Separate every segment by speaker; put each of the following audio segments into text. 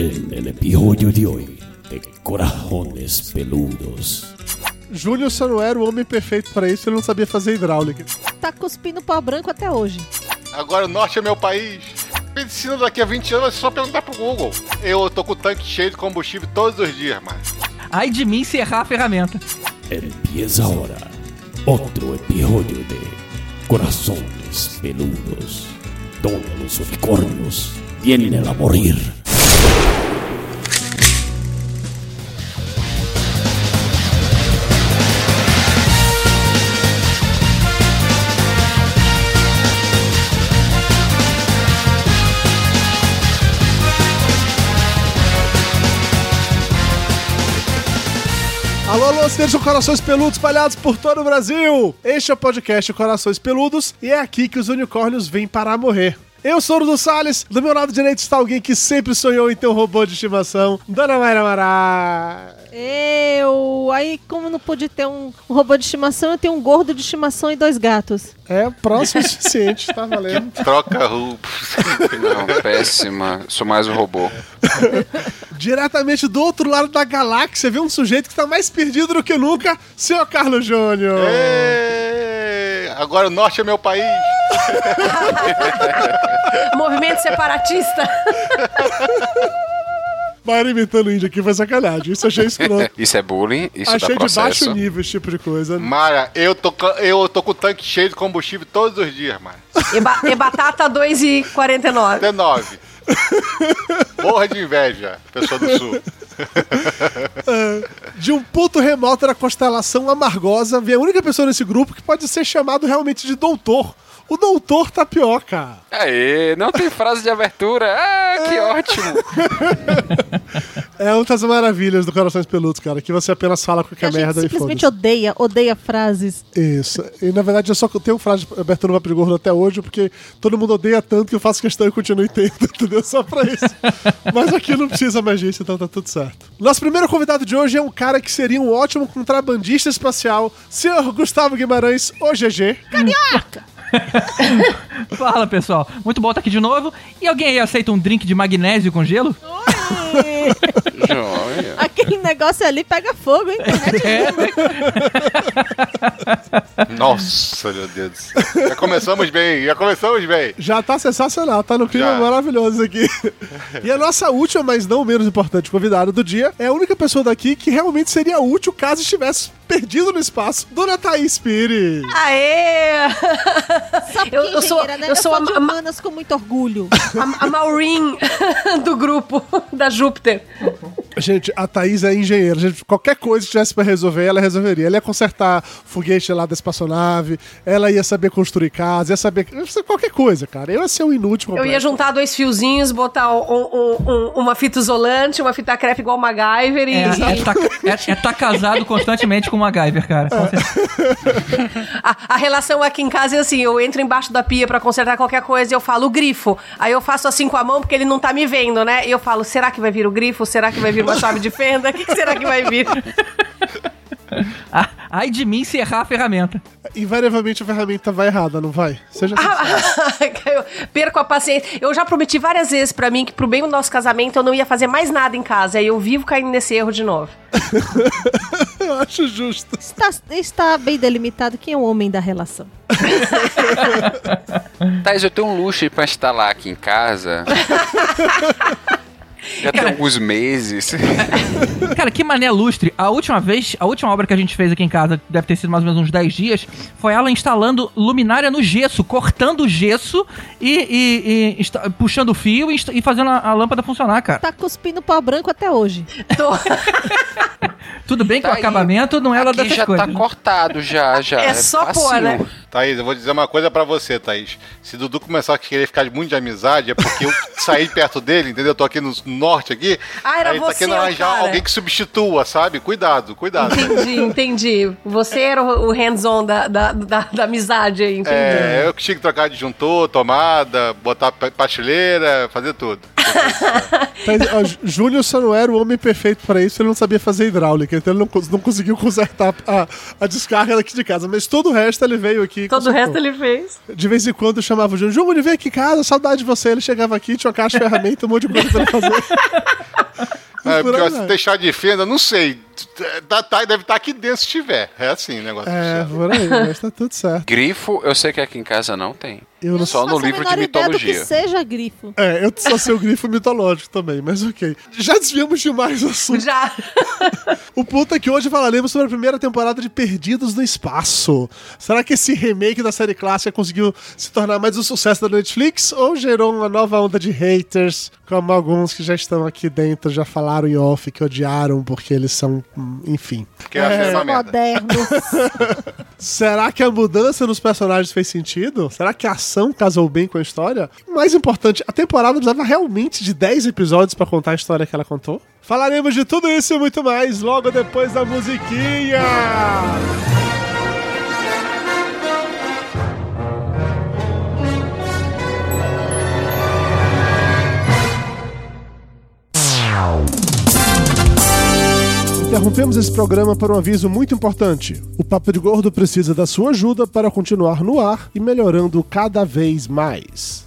Speaker 1: En el episodio de hoy de Corajones Peludos.
Speaker 2: Júlio só não era o homem perfeito para isso, ele não sabia fazer hidráulica.
Speaker 3: Tá cuspindo pau branco até hoje.
Speaker 4: Agora o norte é meu país. Medicina daqui a 20 anos é só perguntar pro Google. Eu tô com o tanque cheio de combustível todos os dias, mano.
Speaker 5: Ai de mim se errar a ferramenta.
Speaker 1: Empieza ahora otro episodio de Corazones Peludos, donde los unicornios vienen a morir.
Speaker 2: Alô, alô, sejam corações peludos espalhados por todo o Brasil! Este é o podcast Corações Peludos e é aqui que os unicórnios vêm para morrer. Eu sou o Dudu Salles, do meu lado direito está alguém que sempre sonhou em ter um robô de estimação, Dona Mayra Mará.
Speaker 3: Eu. Aí, como não pude ter um robô de estimação, eu tenho um gordo de estimação e dois gatos.
Speaker 2: É próximo o suficiente, tá valendo.
Speaker 4: Troca rupos.
Speaker 6: Não, péssima. Sou mais um robô.
Speaker 2: Diretamente do outro lado da galáxia, vê um sujeito que tá mais perdido do que nunca, seu Carlos Júnior.
Speaker 4: Agora o norte é meu país.
Speaker 7: Movimento separatista.
Speaker 2: Mayra imitando o índio aqui foi sacanagem, isso achei escroto.
Speaker 6: Isso é bullying, isso
Speaker 2: Achei
Speaker 6: dá
Speaker 2: de
Speaker 6: processo.
Speaker 2: baixo nível esse tipo de coisa.
Speaker 4: Mara, eu tô, eu tô com o tanque cheio de combustível todos os dias, mano.
Speaker 7: E, ba e batata 2,49.
Speaker 4: Até nove. Porra de inveja, pessoa do sul.
Speaker 2: De um ponto remoto da constelação amargosa, vem a única pessoa nesse grupo que pode ser chamado realmente de doutor. O doutor Tapioca.
Speaker 6: Aê, não tem frase de abertura. Ah, que ótimo.
Speaker 2: É uma das maravilhas do Corações Peludos, cara, que você apenas fala qualquer
Speaker 3: a gente
Speaker 2: merda e
Speaker 3: simplesmente odeia, odeia frases.
Speaker 2: Isso. E na verdade eu só tenho frase de abertura no Papo de Gordo até hoje, porque todo mundo odeia tanto que eu faço questão e continuo tendo, entendeu? Só pra isso. Mas aqui não precisa mais disso, então tá tudo certo. Nosso primeiro convidado de hoje é um cara que seria um ótimo contrabandista espacial, senhor Gustavo Guimarães, o GG.
Speaker 5: Fala, pessoal. Muito bom estar aqui de novo. E alguém aí aceita um drink de magnésio com gelo?
Speaker 6: Joia.
Speaker 3: Aquele negócio ali pega fogo, hein?
Speaker 4: Nossa, meu Deus do céu. Já começamos bem, já começamos bem.
Speaker 2: Já tá sensacional, tá no clima
Speaker 4: Já.
Speaker 2: maravilhoso aqui. E a nossa última, mas não menos importante convidada do dia é a única pessoa daqui que realmente seria útil caso estivesse perdido no espaço, Dona Thaís Pires.
Speaker 7: Aê! Eu- eu sou-
Speaker 3: né?
Speaker 7: eu sou a-
Speaker 3: de
Speaker 7: a-
Speaker 3: humanas com muito orgulho.
Speaker 7: A, a Maureen do grupo da Júpiter.
Speaker 2: Gente, a Thaís é engenheira. Gente, qualquer coisa que tivesse pra resolver, ela resolveria. Ela ia consertar foguete lá da espaçonave, ela ia saber construir casa, ia saber qualquer coisa, cara. Eu ia ser um inútil
Speaker 7: Eu
Speaker 2: completo.
Speaker 7: ia juntar dois fiozinhos, botar um- um- um- uma fita isolante, uma fita crepe igual MacGyver e...
Speaker 5: É, é, tá, é, é tá casado constantemente com o MacGyver, cara. Certeza.
Speaker 7: A, a relação aqui em casa é assim, eu entro embaixo da pia pra consertar qualquer coisa e eu falo o grifo. Aí eu faço assim com a mão porque ele não tá me vendo, né? E eu falo, será que vai vir o grifo? Será que vai vir uma chave de fenda? O que, que será que vai vir?
Speaker 5: Ah, Ai de mim se errar a ferramenta.
Speaker 2: Invariavelmente a ferramenta vai errada, não vai? Seja sincero.
Speaker 7: eu perco a paciência. Eu já prometi várias vezes pra mim que pro bem do nosso casamento eu não ia fazer mais nada em casa. E eu vivo caindo nesse erro de novo.
Speaker 2: Eu acho justo.
Speaker 3: Está, está bem delimitado quem é o homem da relação.
Speaker 6: Thais, eu tenho um luxo pra instalar aqui em casa. Já tem alguns meses.
Speaker 5: Cara, que mané lustre. A última vez, a última obra que a gente fez aqui em casa, deve ter sido mais ou menos uns 10 dias, foi ela instalando luminária no gesso, cortando o gesso e, e- e puxando o fio e, e fazendo a, a lâmpada funcionar, cara.
Speaker 3: Tá cuspindo pau branco até hoje.
Speaker 7: Tô-
Speaker 5: Tudo bem que
Speaker 6: Tá
Speaker 5: o
Speaker 6: aí.
Speaker 5: acabamento não era
Speaker 6: Aqui
Speaker 5: dessas
Speaker 6: já
Speaker 5: coisas.
Speaker 6: tá cortado, já, já.
Speaker 7: É só pôr,
Speaker 6: facinho.
Speaker 7: né?
Speaker 4: Thaís, eu vou dizer uma coisa pra você, Thaís. Se Dudu começar a querer ficar muito de amizade, é porque eu saí perto dele, entendeu? Eu tô aqui no norte aqui.
Speaker 7: Ah, era
Speaker 4: aí ele tá
Speaker 7: você,
Speaker 4: querendo
Speaker 7: o
Speaker 4: arranjar
Speaker 7: cara.
Speaker 4: alguém que substitua, sabe? Cuidado, cuidado.
Speaker 7: Entendi, entendi. Você era o hands-on da, da, da, da amizade aí, entendi.
Speaker 4: É, eu que tinha que trocar disjuntor, tomada, botar pa- prateleira, fazer tudo.
Speaker 2: Tá, ó, Jú- Júnior só não era o homem perfeito pra isso, ele não sabia fazer hidráulica, então ele não, não conseguiu consertar a, a descarga daqui de casa. Mas todo o resto ele veio aqui.
Speaker 7: Todo o resto ele fez.
Speaker 2: De vez em quando eu chamava o Júnior, Júnior, vem aqui em casa, saudade de você. Ele chegava aqui, tinha uma caixa de ferramenta, um monte de coisa pra ele fazer.
Speaker 4: É,
Speaker 2: Por
Speaker 4: porque se deixar de fenda, não sei. Tá, tá- deve estar aqui dentro se tiver. É assim o negócio.
Speaker 2: É, por aí, mas tá tudo certo.
Speaker 6: Grifo, eu sei que aqui em casa não tem.
Speaker 2: Eu não
Speaker 6: Só no livro de
Speaker 3: do que
Speaker 6: mitologia.
Speaker 3: seja grifo.
Speaker 2: É, eu sou seu grifo mitológico também, mas ok. Já desviamos demais o assunto.
Speaker 7: Já.
Speaker 2: O ponto é que hoje falaremos sobre a primeira temporada de Perdidos no Espaço. Será que esse remake da série clássica conseguiu se tornar mais um sucesso da Netflix ou gerou uma nova onda de haters, como alguns que já estão aqui dentro já falaram em off que odiaram porque eles são, enfim.
Speaker 4: Porque a série é uma merda.
Speaker 3: Modernos.
Speaker 2: Será que a mudança nos personagens fez sentido? Será que a ação casou bem com a história? Mais importante, a temporada precisava realmente de 10 episódios pra contar a história que ela contou? Falaremos de tudo isso e muito mais logo depois da musiquinha! Interrompemos esse programa para um aviso muito importante. O Papo de Gordo precisa da sua ajuda para continuar no ar e melhorando cada vez mais.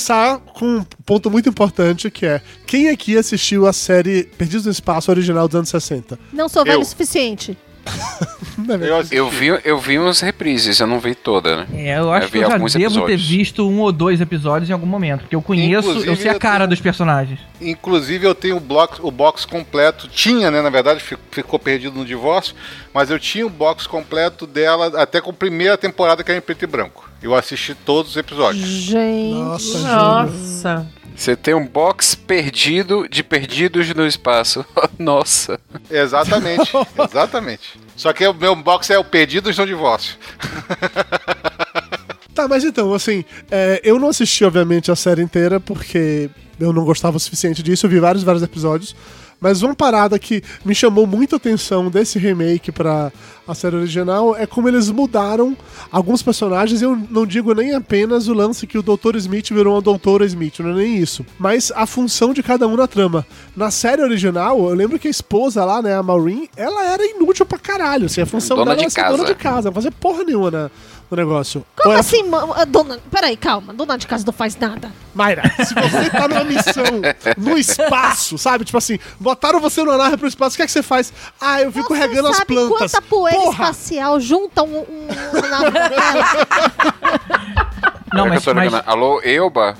Speaker 2: Começar com um ponto muito importante que é quem aqui assistiu a série Perdidos no Espaço original dos anos 60?
Speaker 3: Não sou velho o suficiente.
Speaker 4: Eu, assisti.
Speaker 6: Eu vi, eu vi uns reprises, eu não vi toda, né?
Speaker 5: É, eu acho
Speaker 6: Eu
Speaker 5: que eu já devo ter
Speaker 6: episódios.
Speaker 5: visto um ou dois episódios em algum momento, porque eu conheço, eu
Speaker 4: Inclusive,
Speaker 5: sei a
Speaker 4: eu
Speaker 5: cara
Speaker 4: tenho-
Speaker 5: dos personagens.
Speaker 4: Inclusive, eu tenho o box, o box completo. Tinha, né? Na verdade, fi- ficou perdido no divórcio. Mas eu tinha o box completo dela até com a primeira temporada que era em preto e branco. Eu assisti todos os episódios.
Speaker 3: Gente.
Speaker 2: Nossa,
Speaker 7: Nossa.
Speaker 6: Você tem um box perdido de perdidos no espaço. Nossa.
Speaker 4: Exatamente, exatamente. Só que o meu box é o Perdidos no Divórcio.
Speaker 2: Tá, mas então, assim, é, eu não assisti, obviamente, a série inteira porque eu não gostava o suficiente disso. Eu vi vários, vários episódios. Mas uma parada que me chamou muita atenção desse remake pra a série original é como eles mudaram alguns personagens. Eu não digo nem apenas o lance que o Dr. Smith virou uma Doutora Smith, não é nem isso. Mas a função de cada um na trama. Na série original, eu lembro que a esposa lá, né, a Maureen, ela era inútil pra caralho. Assim, a função
Speaker 6: Dona
Speaker 2: dela
Speaker 6: de
Speaker 2: era ser dona
Speaker 6: casa.
Speaker 2: de casa, não fazer porra nenhuma na- no negócio.
Speaker 3: Como assim, ma- dona. Peraí, calma. Dona de casa não faz nada.
Speaker 2: Mayra, se você tá numa missão no espaço, sabe? Tipo assim, botaram você numa nave pro espaço, o que é que você faz? Ah, eu fico
Speaker 3: Você
Speaker 2: regando as
Speaker 3: sabe
Speaker 2: plantas.
Speaker 3: quanta poeira
Speaker 2: Porra!
Speaker 3: espacial junta um, um, um?
Speaker 5: Não,
Speaker 6: Será
Speaker 5: mas,
Speaker 6: que eu tô
Speaker 5: mas,
Speaker 6: ligando? Alô, Elba?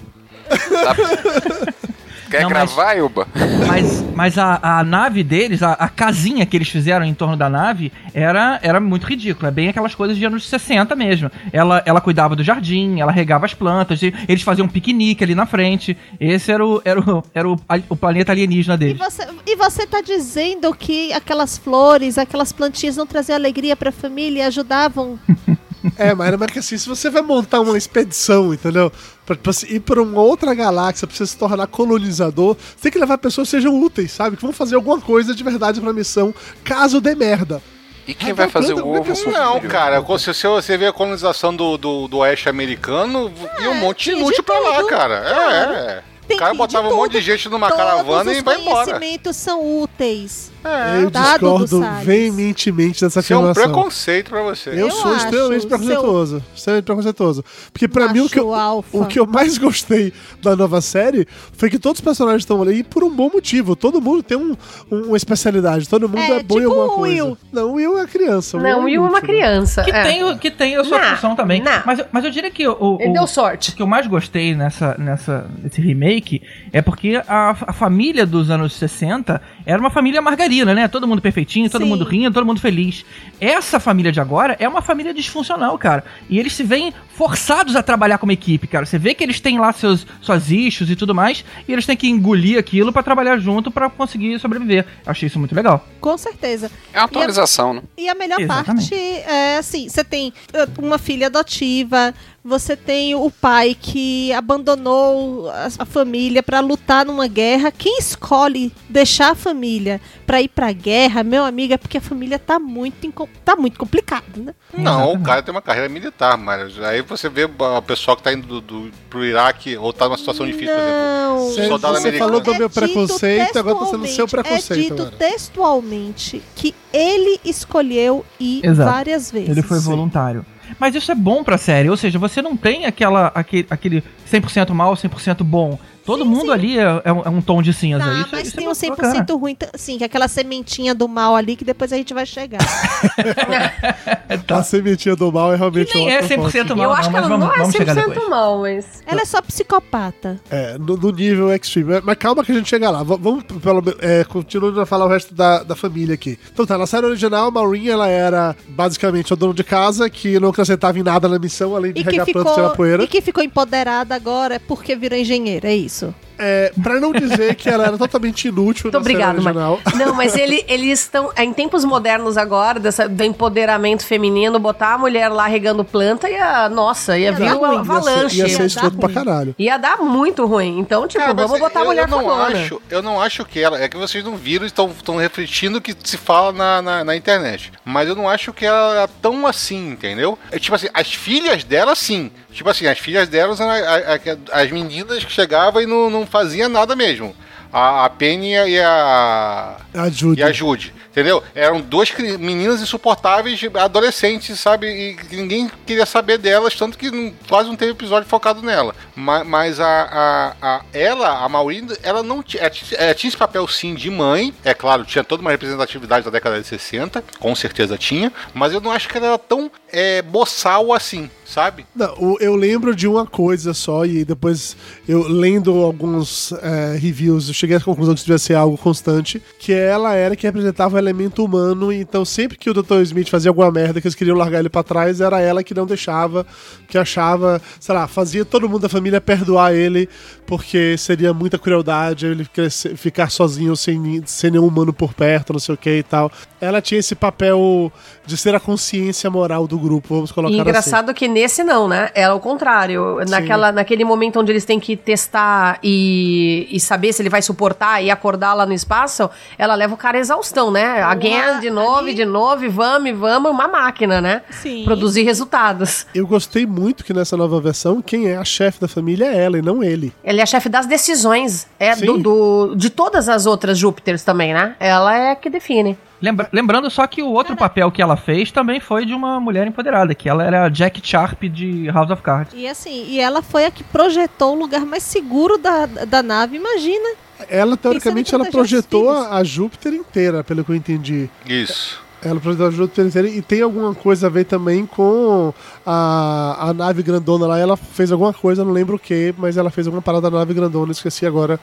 Speaker 6: Tá- Quer
Speaker 5: Não, mas-
Speaker 6: gravar, Elba?
Speaker 5: mas, mas a, a nave deles, a, a casinha que eles fizeram em torno da nave, era, era muito ridícula. É bem aquelas coisas de anos 60 mesmo. Ela, ela cuidava do jardim, ela regava as plantas, e eles faziam um piquenique ali na frente. Esse era o, era o, era o, o planeta alienígena
Speaker 3: E
Speaker 5: deles.
Speaker 3: você, e você tá dizendo que aquelas flores, aquelas plantinhas não traziam alegria pra família e ajudavam?
Speaker 2: É, mas que assim, se você vai montar uma expedição, entendeu? Pra, pra se ir pra uma outra galáxia, pra você se tornar colonizador, você tem que levar pessoas que sejam úteis, sabe? Que vão fazer alguma coisa de verdade pra missão, caso dê merda.
Speaker 6: E quem vai fazer o ovo com o
Speaker 4: Não,
Speaker 6: filho?
Speaker 4: cara, se você, você vê a colonização do, do, do oeste americano, e um monte de inútil pra lá, cara.
Speaker 3: claro.
Speaker 4: É, é.
Speaker 3: Tem
Speaker 4: O cara botava um monte de gente numa
Speaker 3: Todos
Speaker 4: caravana
Speaker 3: os
Speaker 4: e vai embora.
Speaker 3: conhecimentos são úteis.
Speaker 2: Eu
Speaker 3: Dado do
Speaker 2: discordo veementemente dessa
Speaker 4: Isso é um
Speaker 2: afirmação.
Speaker 4: preconceito pra você.
Speaker 2: Eu,
Speaker 3: Eu
Speaker 2: sou
Speaker 3: acho,
Speaker 2: extremamente
Speaker 3: seu-
Speaker 2: preconceituoso. Extremamente preconceituoso. Porque pra mim o que, eu,
Speaker 3: Macho alfa.
Speaker 2: o que eu mais gostei da nova série foi que todos os personagens estão ali por um bom motivo. Todo mundo tem um, um- uma especialidade. Todo mundo é,
Speaker 3: É,
Speaker 2: bom em
Speaker 3: tipo
Speaker 2: alguma
Speaker 3: o
Speaker 2: coisa.
Speaker 3: Will.
Speaker 2: Não, o Will é criança.
Speaker 7: Não, o Will é uma
Speaker 2: né?
Speaker 7: criança.
Speaker 5: Que,
Speaker 7: é.
Speaker 5: tem, o- que tem a sua
Speaker 7: Não,
Speaker 5: função também.
Speaker 7: não.
Speaker 5: Mas, eu- mas eu diria que o, o,
Speaker 7: Ele
Speaker 5: o-
Speaker 7: deu sorte.
Speaker 5: o que eu mais gostei nessa, nessa, nesse remake é porque a, a família dos anos 60 era uma família margarina, né? Todo mundo perfeitinho, todo
Speaker 3: Sim.
Speaker 5: mundo rindo, todo mundo feliz. Essa família de agora é uma família disfuncional, cara. E eles se veem forçados a trabalhar como equipe, cara. Você vê que eles têm lá seus, suas issues e tudo mais, e eles têm que engolir aquilo pra trabalhar junto pra conseguir sobreviver. Eu achei isso muito legal.
Speaker 3: Com certeza.
Speaker 6: É uma atualização, né?
Speaker 3: E a melhor
Speaker 5: Exatamente.
Speaker 3: parte é assim: você tem uh, uma filha adotiva, você tem o pai que abandonou a, família pra lutar numa guerra. Quem escolhe deixar a família pra ir pra guerra, meu amigo, é porque a família tá muito, tá muito complicado, né?
Speaker 4: Não,
Speaker 5: Exatamente.
Speaker 4: o cara tem uma carreira militar, mas aí você vê o pessoal que tá indo do, do, pro Iraque ou tá numa situação difícil, por exemplo.
Speaker 3: Não.
Speaker 2: Você,
Speaker 4: Soldado
Speaker 2: você
Speaker 4: americano.
Speaker 2: falou do meu
Speaker 3: É dito
Speaker 2: preconceito, agora tá sendo seu
Speaker 3: textualmente-
Speaker 2: preconceito.
Speaker 3: É dito
Speaker 2: agora.
Speaker 3: textualmente que ele escolheu ir
Speaker 5: Exato.
Speaker 3: várias vezes.
Speaker 5: Ele foi voluntário. Mas isso é bom pra série, ou seja, você não tem aquela, aquele, aquele 100% mal, 100% bom. Todo
Speaker 3: Sim,
Speaker 5: mundo
Speaker 3: sim.
Speaker 5: ali é, é um, é um tom de cinza.
Speaker 3: Tá,
Speaker 5: isso,
Speaker 3: mas
Speaker 5: isso
Speaker 3: tem
Speaker 5: é
Speaker 3: um
Speaker 5: muito
Speaker 3: 100%
Speaker 5: bacana.
Speaker 3: ruim, sim, que é aquela sementinha do mal ali que depois a gente vai chegar.
Speaker 2: A sementinha do mal é realmente
Speaker 5: Que nem
Speaker 2: uma
Speaker 5: é
Speaker 2: outra
Speaker 5: 100%
Speaker 2: fonte.
Speaker 5: mal,
Speaker 7: eu
Speaker 5: não,
Speaker 7: acho que
Speaker 5: mas
Speaker 7: ela
Speaker 5: vamos,
Speaker 7: não é
Speaker 5: vamos chegar
Speaker 7: 100%
Speaker 5: depois.
Speaker 7: mal, mas...
Speaker 3: Ela é só psicopata.
Speaker 2: É, no, no nível extreme. Mas calma que a gente chega lá. V- vamos, pelo menos, é, continuando a falar o resto da, da família aqui. Então tá, na série original, a Maureen, ela era basicamente a dona de casa que não acrescentava em nada na missão, além de
Speaker 3: E
Speaker 2: regar e
Speaker 3: ficou,
Speaker 2: tirar poeira.
Speaker 3: e que ficou empoderada agora porque virou engenheira, é isso isso.
Speaker 2: É, pra não dizer que ela era totalmente inútil
Speaker 7: Muito
Speaker 2: na série
Speaker 7: obrigado, mas...
Speaker 2: original.
Speaker 7: Não, mas ele, eles estão... Em tempos modernos agora, dessa, do empoderamento feminino, botar a mulher lá regando planta ia... Nossa, ia vir
Speaker 3: dar
Speaker 7: uma
Speaker 3: ruim.
Speaker 2: Ia
Speaker 7: avalanche.
Speaker 2: ser, ia
Speaker 3: Ia
Speaker 2: ser escroto pra caralho.
Speaker 7: Ia dar muito ruim. Então, tipo,
Speaker 4: Cara,
Speaker 7: vamos
Speaker 4: mas
Speaker 7: botar a
Speaker 4: eu-
Speaker 7: mulher
Speaker 4: eu não acho, Eu não acho que ela. É que vocês não viram e estão estão refletindo o que se fala na, na, na internet. Mas eu não acho que ela era tão assim, entendeu? É, tipo assim, as filhas dela, sim. Tipo assim, as filhas delas eram a- a- a- as meninas que chegavam e não, não faziam nada mesmo. A, a Penny e a.
Speaker 2: Ajude.
Speaker 4: E a Jude, entendeu? Eram duas meninas insuportáveis, adolescentes, sabe? E ninguém queria saber delas, tanto que não- quase não teve episódio focado nela. Ma- Mas, a, a, a- ela, a Maureen, ela não tinha. Ela tinha- esse papel sim de mãe, é claro, tinha toda uma representatividade da década de 60, com certeza tinha, mas eu não acho que ela era tão é, boçal assim, sabe?
Speaker 2: Não, eu lembro de uma coisa só, e depois eu lendo alguns é, reviews, cheguei à conclusão que isso devia ser algo constante, que ela era que representava o elemento humano, então sempre que o Dr. Smith fazia alguma merda que eles queriam largar ele pra trás, era ela que não deixava, que achava, sei lá, fazia todo mundo da família perdoar ele, porque seria muita crueldade ele crescer- ficar sozinho sem, sem nenhum humano por perto, não sei o que e tal. Ela tinha esse papel de ser a consciência moral do grupo, vamos colocar
Speaker 7: E
Speaker 2: assim.
Speaker 7: engraçado que nesse não, né? É o contrário. Naquela, naquele momento onde eles têm que testar e, e saber se ele vai suportar e acordar lá no espaço, ela leva o cara à exaustão, né? Again, de novo,
Speaker 3: ali-
Speaker 7: de novo, e vamos, e vamos, uma máquina, né?
Speaker 3: Sim.
Speaker 7: Produzir resultados.
Speaker 2: Eu gostei muito que nessa nova versão, quem é a chefe da família é ela e não ele.
Speaker 7: Ele é chefe das decisões. É do, do- de todas as outras Júpiters também, né? Ela é que define.
Speaker 5: Lembra- lembrando só que o outro papel que ela fez também foi de uma mulher empoderada, que ela era a Jack Sharp de House of Cards.
Speaker 3: E assim, e ela foi a que projetou o lugar mais seguro da, da nave, imagina.
Speaker 2: Ela, teoricamente, ela projetou a Júpiter inteira, pelo que eu entendi.
Speaker 4: Isso.
Speaker 2: Ela projetou a Júpiter inteira e tem alguma coisa a ver também com a, a nave grandona lá. Ela fez alguma coisa, não lembro o que, mas ela fez alguma parada da nave grandona, esqueci agora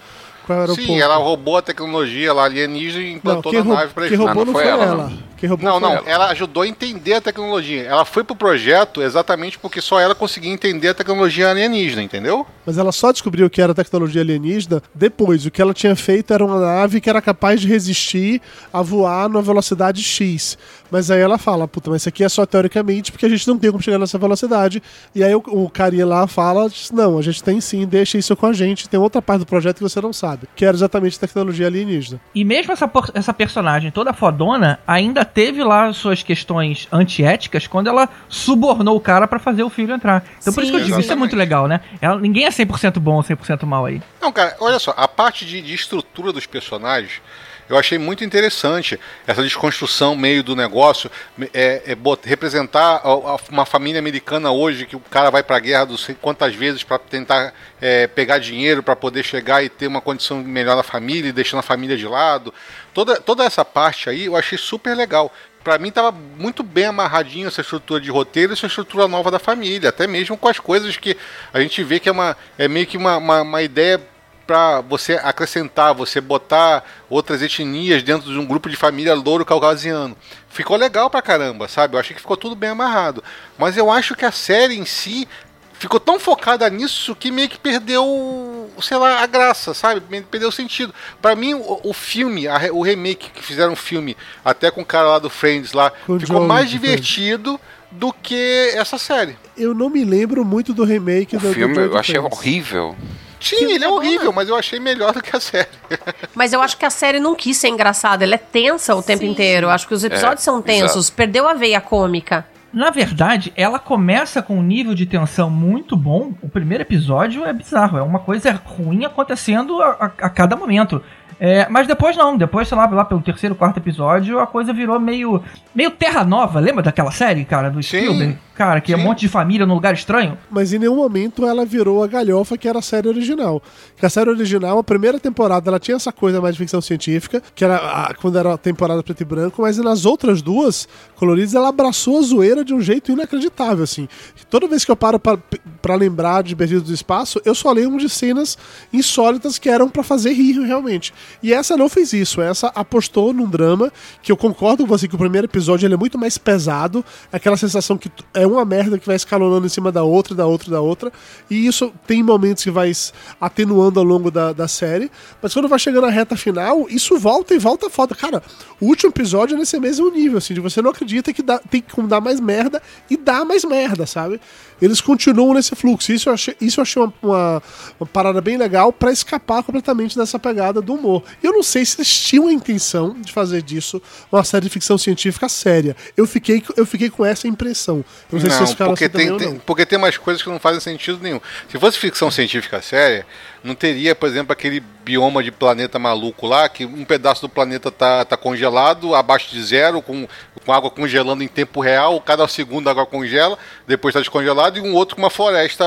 Speaker 2: o
Speaker 4: Sim, ela roubou a tecnologia lá alienígena e
Speaker 2: Não,
Speaker 4: implantou
Speaker 2: quem,
Speaker 4: na nave pra
Speaker 2: quem
Speaker 4: eles.
Speaker 2: roubou
Speaker 6: não
Speaker 2: não
Speaker 6: foi ela,
Speaker 2: ela.
Speaker 6: não.
Speaker 2: Quem roubou
Speaker 4: Não, não,
Speaker 2: ela.
Speaker 4: ela ajudou a entender a tecnologia. Ela foi pro projeto exatamente porque só ela conseguia entender a tecnologia alienígena, entendeu?
Speaker 2: Mas ela só descobriu que era tecnologia alienígena depois. O que ela tinha feito era uma nave que era capaz de resistir a voar numa velocidade X. Mas aí ela fala, puta, mas isso aqui é só teoricamente porque a gente não tem como chegar nessa velocidade. E aí o, o carinha lá fala, diz, não, a gente tem sim, deixa isso com a gente. Tem outra parte do projeto que você não sabe, que era exatamente tecnologia alienígena.
Speaker 5: E mesmo essa, por- essa personagem toda fodona, ainda teve lá suas questões antiéticas quando ela subornou o cara pra fazer o filho entrar. Então por
Speaker 3: Sim.
Speaker 5: isso que eu digo, isso é muito legal, né? Ela- ninguém é 100% bom ou 100% mal aí.
Speaker 4: Não, cara, olha só, a parte de, de estrutura dos personagens, eu achei muito interessante essa desconstrução meio do negócio, é, é representar a- a- uma família americana hoje que o cara vai pra guerra não sei quantas vezes para tentar é, pegar dinheiro para poder chegar e ter uma condição melhor na família deixando a família de lado. Toda, toda essa parte aí eu achei super legal. Pra mim tava muito bem amarradinho essa estrutura de roteiro, essa estrutura nova da família, até mesmo com as coisas que a gente vê que é uma é meio que uma, uma, uma ideia para você acrescentar, você botar outras etnias dentro de um grupo de família louro caucasiano. Ficou legal pra caramba, sabe? Eu achei que ficou tudo bem amarrado. Mas eu acho que a série em si ficou tão focada nisso que meio que perdeu, sei lá, a graça, sabe? Perdeu o sentido. Pra mim, o, o filme, a o remake que fizeram o filme, até com o cara lá do Friends lá,
Speaker 2: Com
Speaker 4: ficou
Speaker 2: Joey
Speaker 4: mais
Speaker 2: do
Speaker 4: divertido do que essa série.
Speaker 2: Eu não me lembro muito do remake
Speaker 6: O
Speaker 2: do, do
Speaker 6: filme
Speaker 2: Joy
Speaker 6: eu achei
Speaker 2: Friends.
Speaker 6: horrível.
Speaker 4: Sim, ele é horrível, mas eu achei melhor do que a série.
Speaker 7: Mas eu acho que a série não quis ser engraçada. Ela é tensa o tempo
Speaker 3: Sim.
Speaker 7: inteiro. Eu acho que os episódios
Speaker 6: É,
Speaker 7: são tensos. Perdeu a veia cômica.
Speaker 5: Na verdade, ela começa com um nível de tensão muito bom. O primeiro episódio é bizarro, é uma coisa ruim acontecendo a, a- a cada momento. É, mas depois não, depois, sei lá, lá pelo terceiro, quarto episódio, a coisa virou meio. meio Terra Nova. Lembra daquela série, cara, do
Speaker 4: Sim.
Speaker 5: Spielberg? Cara, que é um
Speaker 4: Sim.
Speaker 5: monte de família num lugar estranho.
Speaker 2: Mas em nenhum momento ela virou a galhofa que era a série original. Que a série original, a primeira temporada, ela tinha essa coisa mais de ficção científica, que era a- quando era a temporada preto e branco, mas nas outras duas coloridas ela abraçou a zoeira de um jeito inacreditável, assim. Toda vez que eu paro pra, pra lembrar de Perdidos do Espaço, eu só lembro de cenas insólitas que eram pra fazer rir realmente. E essa não fez isso, essa apostou num drama que eu concordo com você que o primeiro episódio ele é muito mais pesado, aquela sensação que é uma merda que vai escalonando em cima da outra, da outra, da outra, e isso tem momentos que vai atenuando ao longo da, da série, mas quando vai chegando na reta final, isso volta e volta foda. Cara, o último episódio é nesse mesmo nível, assim, de você não acredita que dá, tem como dar mais merda e dá mais merda, sabe? Eles continuam nesse fluxo. Isso eu achei, isso eu achei uma, uma, uma parada bem legal pra escapar completamente dessa pegada do humor. E eu não sei se eles tinham a intenção de fazer disso uma série de ficção científica séria. Eu fiquei, eu fiquei com essa impressão. Eu não sei se vocês ficaram
Speaker 4: porque, tem, tem-
Speaker 2: não.
Speaker 4: porque tem umas coisas que não fazem sentido nenhum. Se fosse ficção científica séria, não teria, por exemplo, aquele bioma de planeta maluco lá, que um pedaço do planeta tá, tá congelado, abaixo de zero, com, com água congelando em tempo real, cada segundo a água congela, depois tá descongelado, e um outro com uma floresta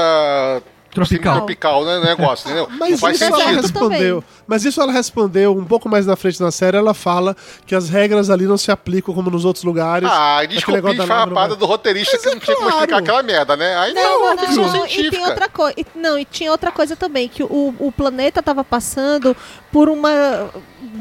Speaker 5: Tropical.
Speaker 4: tropical, né? Negócio, entendeu? não
Speaker 2: Mas
Speaker 4: faz
Speaker 2: isso ela
Speaker 4: sentido.
Speaker 2: respondeu. Mas isso ela respondeu um pouco mais na frente na série. Ela fala que as regras ali não se aplicam como nos outros lugares.
Speaker 4: Ah,
Speaker 2: Aquele
Speaker 4: desculpe
Speaker 2: negócio da nave não
Speaker 4: farrapada
Speaker 2: vai-
Speaker 4: do roteirista
Speaker 2: Mas
Speaker 4: que
Speaker 2: é
Speaker 4: não tinha como
Speaker 2: claro.
Speaker 4: explicar aquela merda, né? Aí não,
Speaker 3: Não,
Speaker 4: é uma ficção
Speaker 3: não, e tem outra coisa. Não, e tinha outra coisa também, que o, o planeta estava passando por uma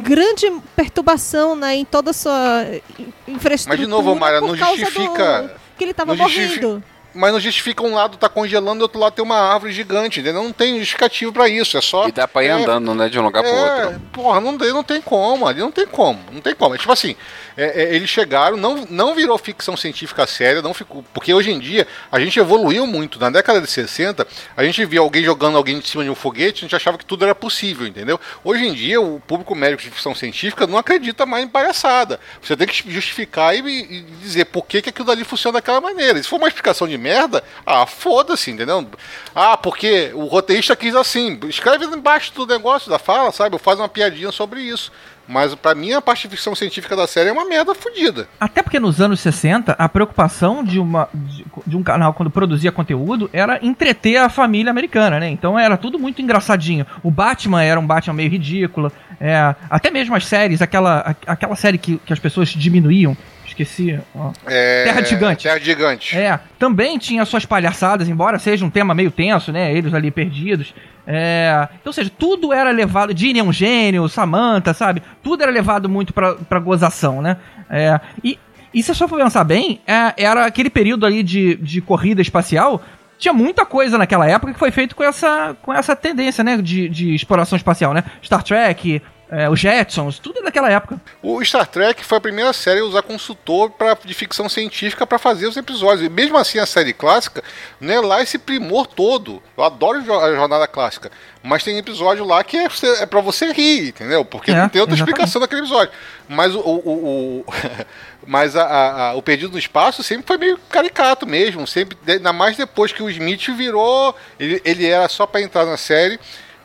Speaker 3: grande perturbação né, em toda a sua in- infraestrutura.
Speaker 4: Mas, de novo, Mara, não justifica-
Speaker 3: do- que ele estava
Speaker 4: não justifica-
Speaker 3: morrendo.
Speaker 4: Mas não justifica um lado tá congelando e outro lado tem uma árvore gigante, entendeu? Não tem justificativo pra isso, é só...
Speaker 6: E dá pra ir
Speaker 4: é,
Speaker 6: andando, né, de um lugar pro
Speaker 4: É,
Speaker 6: outro.
Speaker 4: porra, não, tem- não tem como, ali não tem como, não tem como. É tipo assim, é, é, eles chegaram, não, não virou ficção científica séria, não ficou. Porque hoje em dia a gente evoluiu muito. Na década de 60, a gente via alguém jogando alguém de cima de um foguete, a gente achava que tudo era possível, entendeu? Hoje em dia, o público médico de ficção científica não acredita mais em palhaçada. Você tem que justificar e, e dizer por que, que aquilo dali funciona daquela maneira. Se for uma explicação de merda, ah, foda-se, entendeu? Ah, porque o roteirista quis assim. Escreve embaixo do negócio da fala, sabe? Ou faz uma piadinha sobre isso. Mas pra mim a parte de ficção científica da série é uma merda fodida.
Speaker 5: Até porque nos anos 60, a preocupação de, uma, de, de um canal quando produzia conteúdo era entreter a família americana, né? Então era tudo muito engraçadinho. O Batman era um Batman meio ridículo. É, até mesmo as séries, aquela, aquela série que, que as pessoas diminuíam. Esqueci.
Speaker 4: É,
Speaker 5: Terra Gigante.
Speaker 4: Terra Gigante.
Speaker 5: É, também tinha suas palhaçadas, embora seja um tema meio tenso, né? Eles ali perdidos. É, então, ou seja, tudo era levado. Ginny é um gênio, Samantha, sabe? Tudo era levado muito pra, pra gozação, né? É, e, e se a for pensar bem, é, era aquele período ali de, de corrida espacial. Tinha muita coisa naquela época que foi feito com essa, com essa tendência, né? De, de exploração espacial, né? Star Trek, é, os Jetsons, tudo é daquela época.
Speaker 4: O Star Trek foi a primeira série a usar consultor pra, de ficção científica para fazer os episódios. E mesmo assim, a série clássica não é lá esse primor todo. Eu adoro a jornada clássica. Mas tem episódio lá que é, é para você rir, entendeu? Porque
Speaker 5: É,
Speaker 4: não tem outra
Speaker 5: exatamente.
Speaker 4: explicação daquele episódio. Mas o. o, o- o- mas a, a- a- o Perdido no Espaço sempre foi meio caricato mesmo. Sempre, ainda mais depois que o Smith virou. Ele, ele era só para entrar na série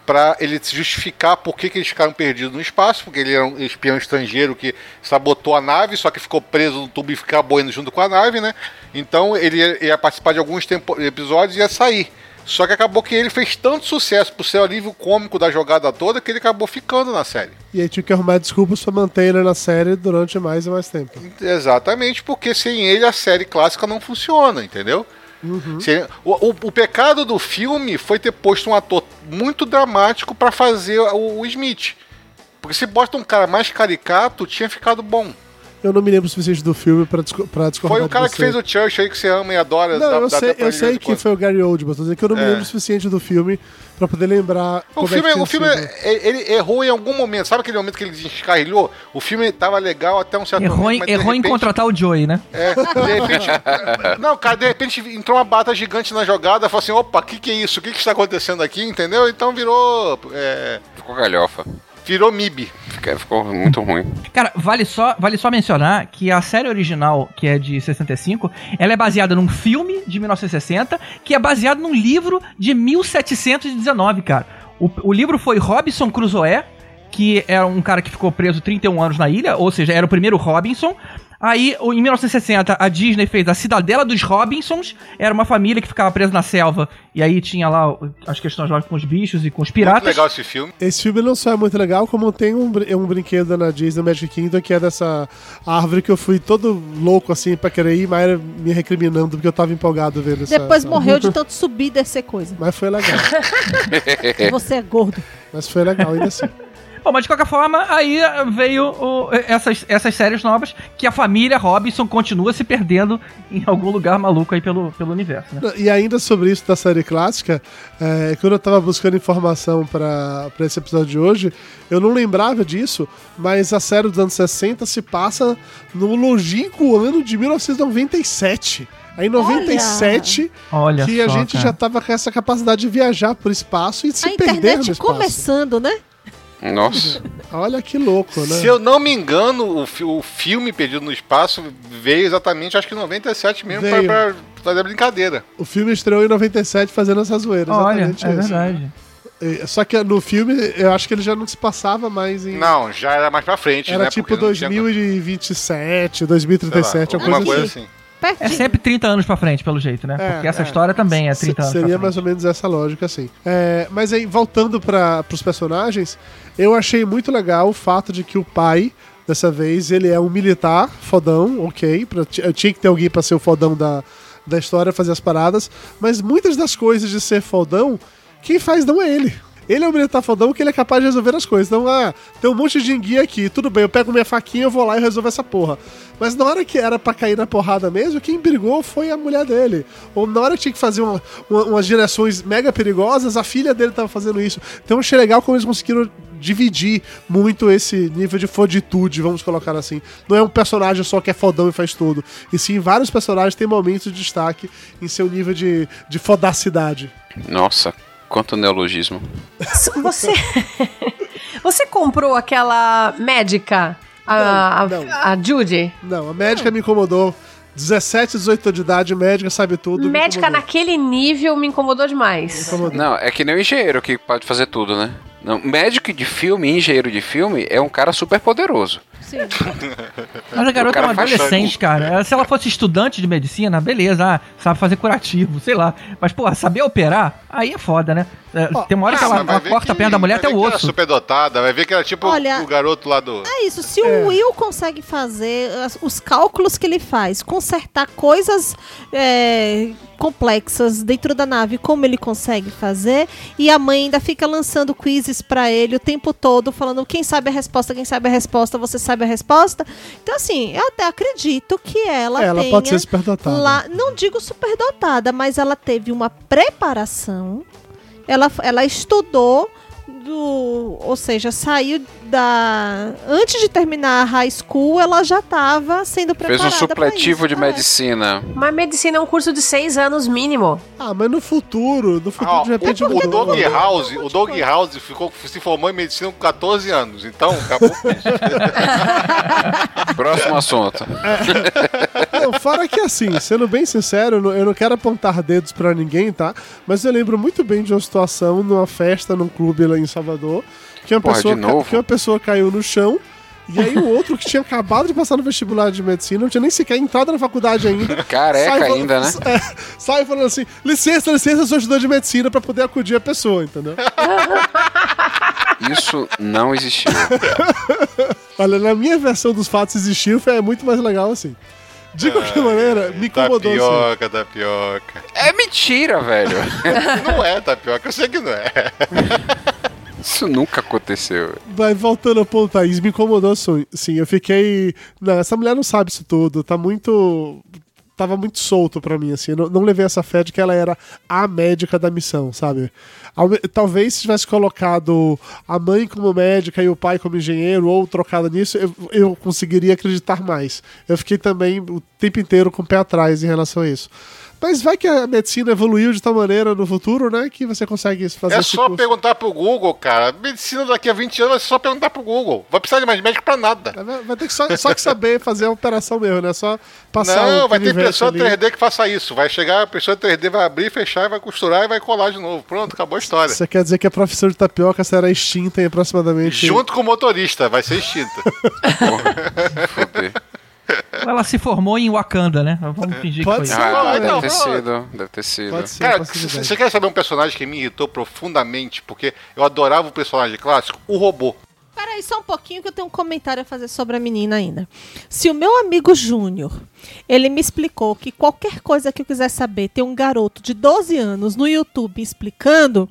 Speaker 4: pra ele se justificar por que, que eles ficaram perdidos no espaço, porque ele era um espião estrangeiro que sabotou a nave, só que ficou preso no tubo e ficava boiando junto com a nave, né? Então ele ia, ia participar de alguns tempo- episódios e ia sair. Só que acabou que ele fez tanto sucesso por ser o alívio cômico da jogada toda que ele acabou ficando na série.
Speaker 2: E aí tinha que arrumar desculpas pra manter ele na série durante mais e mais tempo.
Speaker 4: Exatamente, porque sem ele a série clássica não funciona, entendeu? Se- o, o- o pecado do filme foi ter posto um ator muito dramático pra fazer o, o Smith. Porque se bosta um cara mais caricato, tinha ficado bom.
Speaker 2: Eu não me lembro o suficiente do filme pra, disco- pra discordar
Speaker 4: Foi o cara
Speaker 2: de
Speaker 4: que fez o Church aí que você ama e adora.
Speaker 2: Não,
Speaker 4: dá-
Speaker 2: eu sei, eu sei
Speaker 4: em
Speaker 2: que foi o Gary Oldman, tô dizendo que eu não me
Speaker 4: É.
Speaker 2: lembro o suficiente do filme pra poder lembrar
Speaker 4: O
Speaker 2: como
Speaker 4: filme,
Speaker 2: é que
Speaker 4: o filme é- ele errou em algum momento. Sabe aquele momento que ele descarrilhou? O filme tava legal até um certo
Speaker 5: Errou,
Speaker 4: momento.
Speaker 5: em,
Speaker 4: mas
Speaker 5: errou em
Speaker 4: repente-
Speaker 5: contratar o Joey, né?
Speaker 4: É, de repente. não, cara, de repente entrou uma bata gigante na jogada. Falou assim: opa, o que, que é isso? O que, que está acontecendo aqui? Entendeu? Então virou. é,
Speaker 6: Ficou galhofa.
Speaker 4: Virou MIB.
Speaker 6: Ficou muito ruim.
Speaker 5: Cara, vale só, vale só mencionar que a série original, que é de 65, ela é baseada num filme de 1960, que é baseado num livro de 1719, cara. O, o livro foi Robinson Crusoe, que era um cara que ficou preso 31 anos na ilha, ou seja, era o primeiro Robinson. Aí, em 1960, a Disney fez a Cidadela dos Robinsons, era uma família que ficava presa na selva, e aí tinha lá as questões lá com os bichos e com os
Speaker 4: Muito
Speaker 5: piratas.
Speaker 4: legal esse filme.
Speaker 2: Esse filme não só é muito legal, como tem um, um brinquedo na Disney Magic Kingdom que é dessa árvore que eu fui todo louco assim pra querer ir, mas me recriminando porque eu tava empolgado vendo essa.
Speaker 3: Depois
Speaker 2: essa-
Speaker 3: morreu de tanto subir e descer coisa.
Speaker 2: Mas foi legal.
Speaker 3: Você é gordo.
Speaker 2: mas foi legal ainda assim.
Speaker 5: Bom, mas de qualquer forma, aí eh, veio o- essas, essas séries novas que a família Robinson continua se perdendo em algum lugar maluco aí pelo, pelo universo, né?
Speaker 2: E ainda sobre isso da série clássica, é, quando eu tava buscando informação pra pra esse episódio de hoje, eu não lembrava disso, mas a série dos anos 60 se passa no longínquo ano de 1997. Aí em 97
Speaker 5: Olha
Speaker 2: que a
Speaker 5: só,
Speaker 2: gente
Speaker 5: cara.
Speaker 2: já tava com essa capacidade de viajar por espaço e se
Speaker 3: a
Speaker 2: perder no
Speaker 3: internet
Speaker 2: espaço.
Speaker 3: começando, né?
Speaker 6: Nossa.
Speaker 2: Olha que louco, né?
Speaker 4: Se eu não me engano, o, fi- o filme Perdido no Espaço veio exatamente, acho que em 97 mesmo, pra,
Speaker 2: Veio.
Speaker 4: pra fazer a brincadeira.
Speaker 2: O filme estreou em 97 fazendo essa zoeira.
Speaker 5: Olha,
Speaker 2: Exatamente
Speaker 5: é
Speaker 2: isso.
Speaker 5: verdade.
Speaker 2: É, Só que no filme, eu acho que ele já não se passava mais em.
Speaker 4: Não, já era mais pra frente,
Speaker 2: Era
Speaker 4: né?
Speaker 2: tipo
Speaker 4: não tinha-
Speaker 2: 2027,
Speaker 4: sei lá,
Speaker 2: 2037,
Speaker 4: alguma
Speaker 2: alguma coisa
Speaker 4: coisa
Speaker 2: assim.
Speaker 4: assim.
Speaker 5: É
Speaker 3: Pertinho.
Speaker 5: sempre 30 anos pra frente, pelo jeito, né?
Speaker 2: É,
Speaker 5: Porque essa
Speaker 2: é.
Speaker 5: história também é 30 anos
Speaker 2: Seria
Speaker 5: pra
Speaker 2: mais ou menos essa lógica, assim. É, mas aí, voltando para os personagens, eu achei muito legal o fato de que o pai, dessa vez, ele é um militar fodão, ok. Pra, eu tinha que ter alguém para ser o fodão da, da história, fazer as paradas. Mas muitas das coisas de ser fodão, quem faz não é ele. Ele é um militar fodão que ele é capaz de resolver as coisas. Então, ah, tem um monte de enguia aqui. Tudo bem, eu pego minha faquinha, eu vou lá e resolvo essa porra. Mas na hora que era pra cair na porrada mesmo, quem brigou foi a mulher dele. Ou na hora que tinha que fazer uma- uma- umas direções mega perigosas, a filha dele tava fazendo isso. Então achei legal como eles conseguiram dividir muito esse nível de foditude, vamos colocar assim. Não é um personagem só que é fodão e faz tudo. E sim, vários personagens têm momentos de destaque em seu nível de, de fodacidade.
Speaker 6: Nossa, quanto neologismo.
Speaker 7: Você. Você comprou aquela médica, a,
Speaker 2: Não,
Speaker 7: a-
Speaker 2: não.
Speaker 7: a Judy?
Speaker 2: Não, a médica me incomodou. 17, 18 anos de idade, médica sabe tudo. me
Speaker 7: Médica naquele nível me incomodou demais.
Speaker 2: Incomodou.
Speaker 6: Não, é que nem o engenheiro que pode fazer tudo, né? Não, médico de filme, engenheiro de filme, é um cara super poderoso.
Speaker 3: Sim.
Speaker 5: Mas a garota é uma adolescente, cara. Ela- Se ela fosse estudante de medicina, beleza, ah, sabe fazer curativo, sei lá. Mas, pô, saber operar, aí é foda, né? É, tem uma hora que
Speaker 4: Ah,
Speaker 5: ela,
Speaker 4: mas vai
Speaker 5: ela corta a
Speaker 4: que-
Speaker 5: perna da mulher até o
Speaker 4: ver que era
Speaker 5: osso.
Speaker 4: super dotada, vai ver que era tipo
Speaker 3: Olha-
Speaker 4: o garoto lá do.
Speaker 3: É isso, se o Will consegue fazer os cálculos que ele faz, consertar coisas é, complexas dentro da nave, como ele consegue fazer, e a mãe ainda fica lançando quizzes pra ele o tempo todo, falando quem sabe a resposta, quem sabe a resposta, você sabe a resposta. Então, assim, eu até acredito que ela,
Speaker 2: Ela
Speaker 3: tenha
Speaker 2: pode ser superdotada.
Speaker 3: lá, não digo superdotada, mas ela teve uma preparação. Ela, ela estudou do, ou seja, saiu da antes de terminar a high school, ela já estava sendo
Speaker 6: Fez
Speaker 3: preparada
Speaker 6: um supletivo de.
Speaker 3: É.
Speaker 6: medicina.
Speaker 7: Mas medicina é um curso de seis anos mínimo.
Speaker 2: Ah, mas no futuro, no futuro
Speaker 4: Ah,
Speaker 2: de repente
Speaker 4: o, o
Speaker 2: mudou.
Speaker 4: Dog House, o Dog House ficou, se formou em medicina com 14 anos, então acabou com isso.
Speaker 6: Próximo assunto.
Speaker 2: Não, fora que assim, sendo bem sincero, eu não- eu não quero apontar dedos pra ninguém, tá? Mas eu lembro muito bem de uma situação numa festa num clube lá em Salvador, que uma,
Speaker 6: Porra,
Speaker 2: pessoa, ca- que uma pessoa caiu no chão. E aí o outro que tinha acabado de passar no vestibular de medicina, não tinha nem sequer entrado na faculdade ainda.
Speaker 6: Careca
Speaker 2: sai falando-
Speaker 6: ainda, né?
Speaker 2: é, sai falando assim, licença, licença, eu sou estudante de medicina pra poder acudir a pessoa, entendeu?
Speaker 6: Isso não existiu.
Speaker 2: Olha, na minha versão dos fatos existiu, foi é muito mais legal assim. De qualquer maneira, me incomodou assim.
Speaker 4: Tapioca, tapioca.
Speaker 6: É mentira, velho.
Speaker 4: Não é tapioca, eu sei que não é.
Speaker 6: Isso nunca aconteceu.
Speaker 2: Mas voltando ao ponto, Thaís, me incomodou sim. Eu fiquei. Não, essa mulher não sabe isso tudo. Tá muito. Tava muito solto pra mim, assim. Não, não levei essa fé de que ela era a médica da missão, sabe? Talvez se tivesse colocado a mãe como médica e o pai como engenheiro, ou trocado nisso, eu, eu conseguiria acreditar mais. Eu fiquei também o tempo inteiro com o pé atrás em relação a isso. Mas vai que a medicina evoluiu de tal maneira no futuro, né? Que você consegue fazer
Speaker 4: É só
Speaker 2: curso.
Speaker 4: perguntar pro Google, cara. Medicina daqui a 20 anos é só perguntar pro Google. Vai precisar de mais médico pra nada.
Speaker 2: Vai vai ter que só, só que saber fazer a operação mesmo, né? Só passar
Speaker 4: Não,
Speaker 2: o
Speaker 4: vai ter impressora
Speaker 2: ali.
Speaker 4: 3D que faça isso. Vai chegar a impressora 3D, vai abrir, fechar, vai costurar e vai colar de novo. Pronto, acabou a história.
Speaker 2: Você quer dizer que a profissão de tapioca será extinta em aproximadamente...
Speaker 4: Junto com o motorista, vai ser extinta.
Speaker 6: Fuder.
Speaker 5: Ela se formou em Wakanda, né? Vamos fingir
Speaker 2: Pode
Speaker 5: que
Speaker 2: ser.
Speaker 5: foi.
Speaker 6: Ah,
Speaker 4: Ah,
Speaker 6: deve
Speaker 4: então,
Speaker 6: ter
Speaker 4: pronto.
Speaker 6: sido. Deve ter sido.
Speaker 2: Pode ser,
Speaker 4: Cara,
Speaker 2: possibilidade.
Speaker 4: você quer saber um personagem que me irritou profundamente? Porque eu adorava o personagem clássico? O robô.
Speaker 3: Peraí, só um pouquinho que eu tenho um comentário a fazer sobre a menina ainda. Se o meu amigo Júnior, ele me explicou que qualquer coisa que eu quiser saber, tem um garoto de 12 anos no YouTube explicando,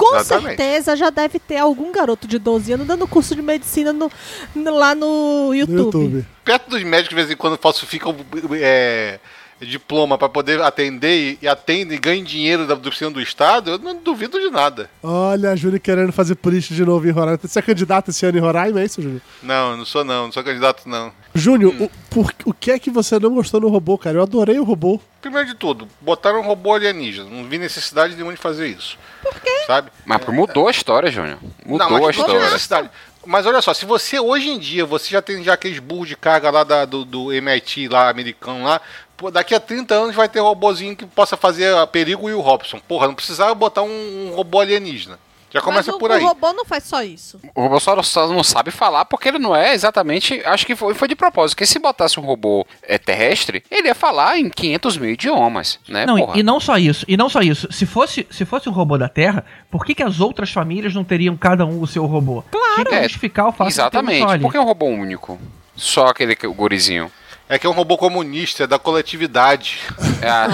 Speaker 3: com
Speaker 4: Exatamente.
Speaker 3: certeza já deve ter algum garoto de 12 anos dando curso de medicina no- no- lá no
Speaker 2: No
Speaker 3: YouTube.
Speaker 2: YouTube.
Speaker 4: Perto dos médicos, de vez em quando, falsificam é, diploma pra poder atender e, e atendem e ganham dinheiro da, do presidente do Estado, eu não duvido de nada.
Speaker 2: Olha, a Júlia querendo fazer política de novo em Roraima. Você é candidato esse ano em Roraima, é isso, Júnior?
Speaker 4: Não, não sou não, não sou candidato não.
Speaker 2: Júnior, o, por- o que é que você não gostou no robô, cara? Eu adorei o robô.
Speaker 4: Primeiro de tudo, botaram um robô alienígena. Não vi necessidade nenhuma de fazer isso. Por quê? Sabe?
Speaker 6: Mas mudou a história, Júnior. Mudou
Speaker 4: não,
Speaker 6: a história.
Speaker 4: necessidade. Mas olha só, se você hoje em dia você já tem já aqueles burros de carga lá da- do, do MIT lá, americano lá, pô, daqui a 30 anos vai ter um robozinho que possa fazer a Perigo e o Robson. Porra, não precisava botar um, um robô alienígena. Já começa
Speaker 3: Mas o,
Speaker 4: por aí.
Speaker 3: o robô não faz só isso.
Speaker 6: O robô só só não sabe falar porque ele não é exatamente. Acho que foi, foi de propósito. Porque se botasse um robô é, terrestre, ele ia falar em 500 mil idiomas, né?
Speaker 5: Não, e-
Speaker 6: porra?
Speaker 5: e não só isso, e não só isso. Se fosse, se fosse um robô da Terra, por que, que as outras famílias não teriam cada um o seu robô? Claro. Tinha que
Speaker 6: É,
Speaker 5: justificar o fato de ter um
Speaker 6: Exatamente.
Speaker 5: só ali.
Speaker 6: Por que um robô único? Só aquele que- o gurizinho.
Speaker 4: É que é um robô comunista, é da coletividade.
Speaker 6: Ah,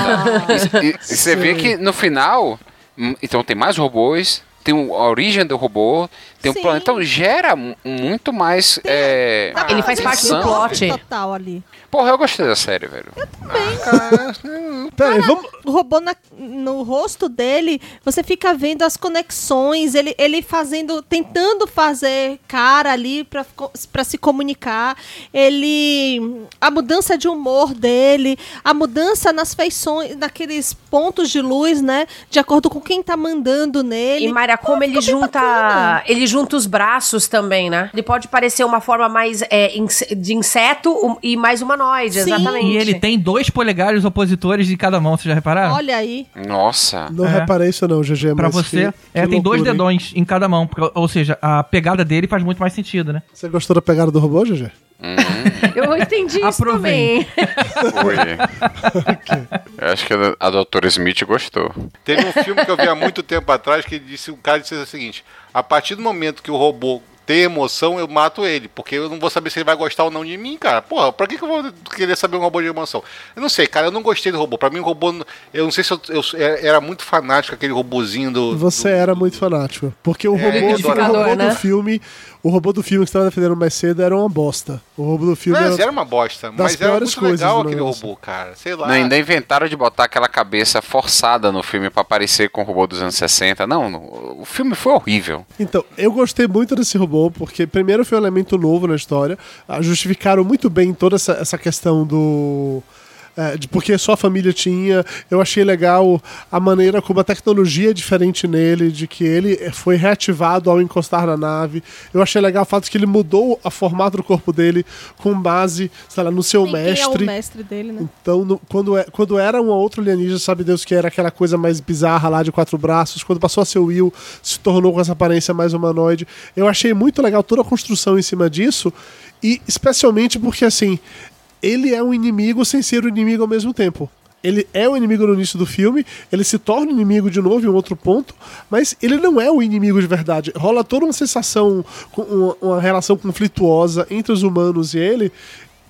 Speaker 6: tá. E- e- e você vê que no final. hum, Então tem mais robôs, tem a origem do robô, tem um planeta. Então gera mu- muito mais. é,
Speaker 7: Ele faz parte do
Speaker 3: um
Speaker 7: plot.
Speaker 3: total ali.
Speaker 6: Porra, eu gostei da série, velho.
Speaker 2: Pera aí, vamos...
Speaker 3: O robô na- no rosto dele, você fica vendo as conexões, ele, ele fazendo, tentando fazer cara ali pra se comunicar. Ele. A mudança de humor dele, a mudança nas feições, naqueles pontos de luz, né? De acordo com quem tá mandando nele.
Speaker 7: E Mayra, como ele
Speaker 3: ficou bem
Speaker 7: junta.
Speaker 3: bacana.
Speaker 7: Ele junta os braços também, né? Ele pode parecer uma forma mais é, de inseto e mais humanoide,
Speaker 3: Sim.
Speaker 7: exatamente.
Speaker 5: E ele tem dois polegares opositores em cada mão, vocês já repararam?
Speaker 3: Olha aí.
Speaker 6: Nossa.
Speaker 2: Não
Speaker 5: É.
Speaker 2: reparei isso não, GG.
Speaker 5: Pra você,
Speaker 2: que-
Speaker 5: é,
Speaker 2: que
Speaker 5: tem dois
Speaker 2: loucura, hein?
Speaker 5: dedões em cada mão. porque- ou seja, a pegada dele faz muito mais sentido, né?
Speaker 2: Você gostou da pegada do robô, GG?
Speaker 7: Eu entendi isso
Speaker 5: Aprovei.
Speaker 7: também.
Speaker 6: Foi. Eu acho que a, a doutora Smith gostou.
Speaker 4: Teve um filme que eu vi há muito tempo atrás que disse, o cara disse o seguinte: a partir do momento que o robô tem emoção, eu mato ele, porque eu não vou saber se ele vai gostar ou não de mim, cara. Porra, pra que, que eu vou querer saber um robô de emoção? Eu não sei, cara, eu não gostei do robô. Pra mim, o robô. Eu não sei se eu, eu era muito fanático aquele robozinho do.
Speaker 2: Você era muito fanático. Porque o
Speaker 4: É,
Speaker 2: robô, o
Speaker 7: identificador,
Speaker 2: robô
Speaker 7: né?
Speaker 2: do filme. O robô do filme que você estava defendendo mais cedo era uma bosta. O robô do filme
Speaker 4: Mas
Speaker 2: era.
Speaker 4: era uma bosta, mas era muito
Speaker 2: coisas
Speaker 4: legal aquele
Speaker 2: negócio.
Speaker 4: robô, cara. Sei lá.
Speaker 6: Não, ainda inventaram de botar aquela cabeça forçada no filme pra parecer com o robô dos anos 60. Não, no- o filme foi horrível.
Speaker 2: Então, eu gostei muito desse robô, porque primeiro foi um elemento novo na história. ah, Justificaram muito bem toda essa, essa questão do. É, de porque só a família tinha. Eu achei legal a maneira como a tecnologia é diferente nele, de que ele foi reativado ao encostar na nave. Eu achei legal o fato de que ele mudou a formato do corpo dele com base, sei lá, no seu
Speaker 3: é
Speaker 2: mestre.
Speaker 3: o mestre dele, né?
Speaker 2: Então, no- quando, é, quando era um outro alienígena, sabe Deus que era aquela coisa mais bizarra lá de quatro braços, quando passou a ser o Will, se tornou com essa aparência mais humanoide. Eu achei muito legal toda a construção em cima disso, e especialmente porque, assim, ele é um inimigo sem ser o inimigo ao mesmo tempo. Ele é o inimigo no início do filme, ele se torna inimigo de novo em um outro ponto, mas ele não é o inimigo de verdade. Rola toda uma sensação, uma, relação conflituosa entre os humanos e ele,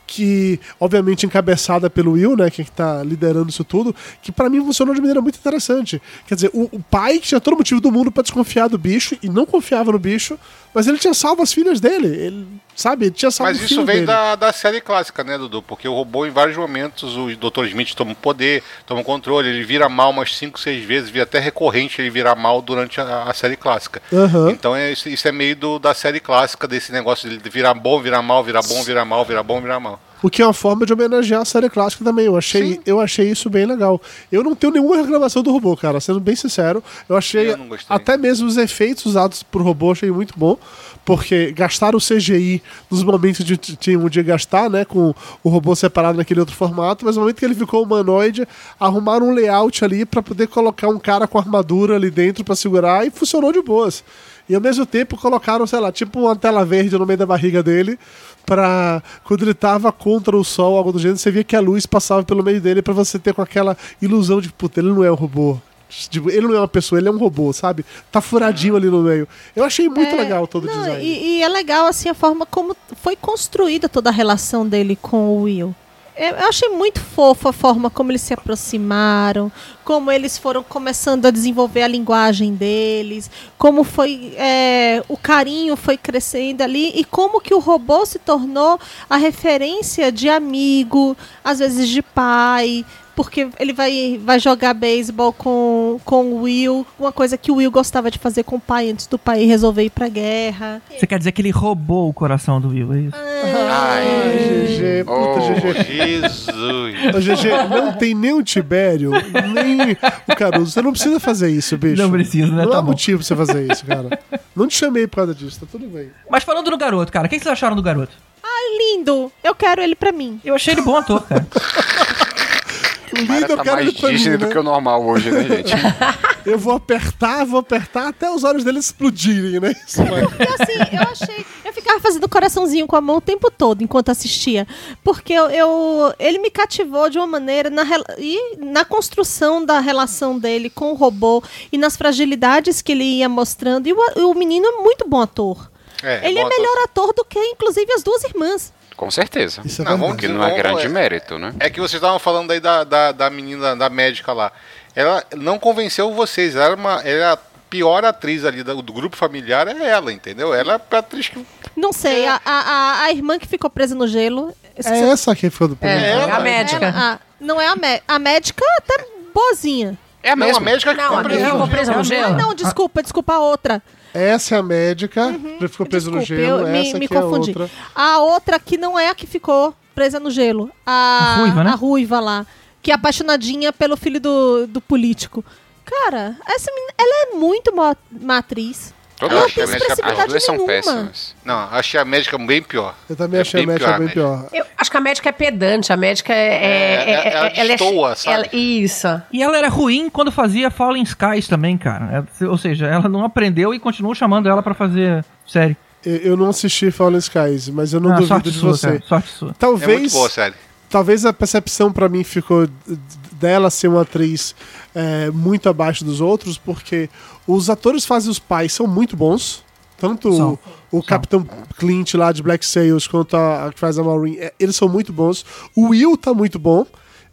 Speaker 2: que obviamente encabeçada pelo Will, né, que tá liderando isso tudo, que pra mim funcionou de maneira muito interessante. Quer dizer, o, o pai que tinha todo motivo do mundo pra desconfiar do bicho e não confiava no bicho, mas ele tinha salvo as filhas dele, ele, sabe, ele tinha salvo
Speaker 4: Mas isso vem
Speaker 2: dele.
Speaker 4: da, da série clássica, né, Dudu? Porque o robô, em vários momentos, o Dr. Smith toma o poder, toma o controle, ele vira mal umas 5, 6 vezes, vira até recorrente ele virar mal durante a, a série clássica.
Speaker 2: Aham.
Speaker 4: Então é, isso, isso é meio do, da série clássica, desse negócio de virar bom, virar mal, virar bom, virar mal, virar bom, virar mal.
Speaker 2: O que é uma forma de homenagear a série clássica também. Eu achei,
Speaker 4: Sim.
Speaker 2: eu achei isso bem legal. Eu não tenho nenhuma reclamação do robô, cara. Sendo bem sincero, eu achei
Speaker 4: Eu
Speaker 2: até mesmo os efeitos usados por robô achei muito bom, porque gastaram o CGI nos momentos de tinham de gastar, né, com o robô separado naquele outro formato, mas no momento que ele ficou humanoide, arrumaram um layout ali pra poder colocar um cara com armadura ali dentro pra segurar e funcionou de boas. E ao mesmo tempo colocaram, sei lá, tipo uma tela verde no meio da barriga dele, pra quando ele tava contra o sol, algo do gênero, você via que a luz passava pelo meio dele pra você ter com aquela ilusão de, puta, ele não é um robô. Tipo, ele não é uma pessoa, ele é um robô, sabe? Tá furadinho ali no meio. Eu achei muito
Speaker 3: É,
Speaker 2: legal todo o
Speaker 3: não,
Speaker 2: design.
Speaker 3: E, e é legal, assim, a forma como foi construída toda a relação dele com o Will. Eu eu achei muito fofo a forma como eles se aproximaram, como eles foram começando a desenvolver a linguagem deles, como foi é, o carinho foi crescendo ali e como que o robô se tornou a referência de amigo, às vezes de pai, porque ele vai, vai jogar beisebol com, com o Will, uma coisa que o Will gostava de fazer com o pai antes do pai resolver ir pra guerra.
Speaker 5: Você quer dizer que ele roubou o coração do Will, é isso?
Speaker 2: Ai, GG, puta
Speaker 6: Oh.
Speaker 2: GG.
Speaker 4: Jesus.
Speaker 2: GG, não tem nem o Tibério, nem o Caruso. Você não precisa fazer isso, bicho.
Speaker 5: Não precisa, né?
Speaker 2: Não
Speaker 5: Tá
Speaker 2: há
Speaker 5: bom.
Speaker 2: motivo pra você fazer isso, cara. Não te chamei por causa disso, tá tudo bem.
Speaker 5: Mas falando do garoto, cara, o que vocês acharam do garoto?
Speaker 3: Lindo! Eu quero ele pra mim.
Speaker 5: Eu achei ele bom ator, cara.
Speaker 2: Eu
Speaker 6: tá
Speaker 2: quero
Speaker 6: mais Disney do
Speaker 2: né?
Speaker 6: que o normal hoje, né, gente?
Speaker 2: Eu vou apertar, vou apertar até os olhos dele explodirem, né? Isso
Speaker 3: assim, eu achei. Eu ficava fazendo coraçãozinho com a mão o tempo todo enquanto assistia. Porque eu, eu- ele me cativou de uma maneira na, e na construção da relação dele com o robô e nas fragilidades que ele ia mostrando. E o, o menino é muito bom ator.
Speaker 4: É,
Speaker 3: ele é melhor ator do que, inclusive, as duas irmãs.
Speaker 6: Com certeza.
Speaker 2: Isso é
Speaker 4: Não,
Speaker 2: verdade.
Speaker 6: Que não é grande
Speaker 4: é-
Speaker 6: mérito, né?
Speaker 4: É que vocês estavam falando aí da, da, da menina, da médica lá. Ela não convenceu vocês. Ela era uma. Ela, a pior atriz ali do, do grupo familiar é ela, entendeu? Ela é a atriz que.
Speaker 3: Não sei, a, a, a- a irmã que ficou presa no gelo.
Speaker 2: É essa que foi do
Speaker 7: É,
Speaker 2: primeiro.
Speaker 7: a médica.
Speaker 3: A- não é a médica. A médica até boazinha.
Speaker 6: É a
Speaker 4: Não, a médica que
Speaker 7: Não,
Speaker 4: ficou presa no
Speaker 7: ficou presa no
Speaker 4: gelo.
Speaker 3: não, desculpa, desculpa a outra.
Speaker 2: Essa é a médica, que ficou presa no
Speaker 3: Desculpe,
Speaker 2: gelo.
Speaker 3: eu me,
Speaker 2: essa
Speaker 3: me
Speaker 2: aqui é a
Speaker 3: confundi.
Speaker 2: outra.
Speaker 3: A outra que não é a que ficou presa no gelo. A,
Speaker 5: A ruiva, né?
Speaker 3: A ruiva lá. Que é apaixonadinha pelo filho do, do político. Cara, essa menina, ela é muito uma, uma atriz.
Speaker 6: Toda
Speaker 3: Ela
Speaker 6: a
Speaker 3: não tem
Speaker 6: médica, as duas são
Speaker 3: nenhuma.
Speaker 6: péssimas.
Speaker 4: Não, achei a médica bem pior.
Speaker 2: Eu também
Speaker 4: É
Speaker 2: achei a médica
Speaker 4: pior,
Speaker 2: bem pior.
Speaker 7: Eu acho que a médica é pedante, a médica é. é-
Speaker 4: É,
Speaker 7: é-
Speaker 4: ela
Speaker 7: é- é-
Speaker 4: destoa, sabe?
Speaker 7: ela- isso.
Speaker 5: E ela era ruim quando fazia Fallen Skies também, cara. É, ou seja, ela não aprendeu e continuou chamando ela pra fazer série.
Speaker 2: Eu, eu não assisti Fallen Skies, mas eu não
Speaker 5: Ah,
Speaker 2: duvido
Speaker 5: sorte
Speaker 2: de
Speaker 5: sua,
Speaker 2: você.
Speaker 5: cara. Sorte sua.
Speaker 4: É
Speaker 2: Talvez,
Speaker 4: muito boa a série.
Speaker 2: talvez a percepção pra mim ficou dela ser uma atriz é, muito abaixo dos outros, porque os atores fazem os pais são muito bons. Tanto
Speaker 5: São.
Speaker 2: o, o Capitão Clint lá de Black Sails quanto a, a que faz a Maureen, é, eles são muito bons. O Will tá muito bom.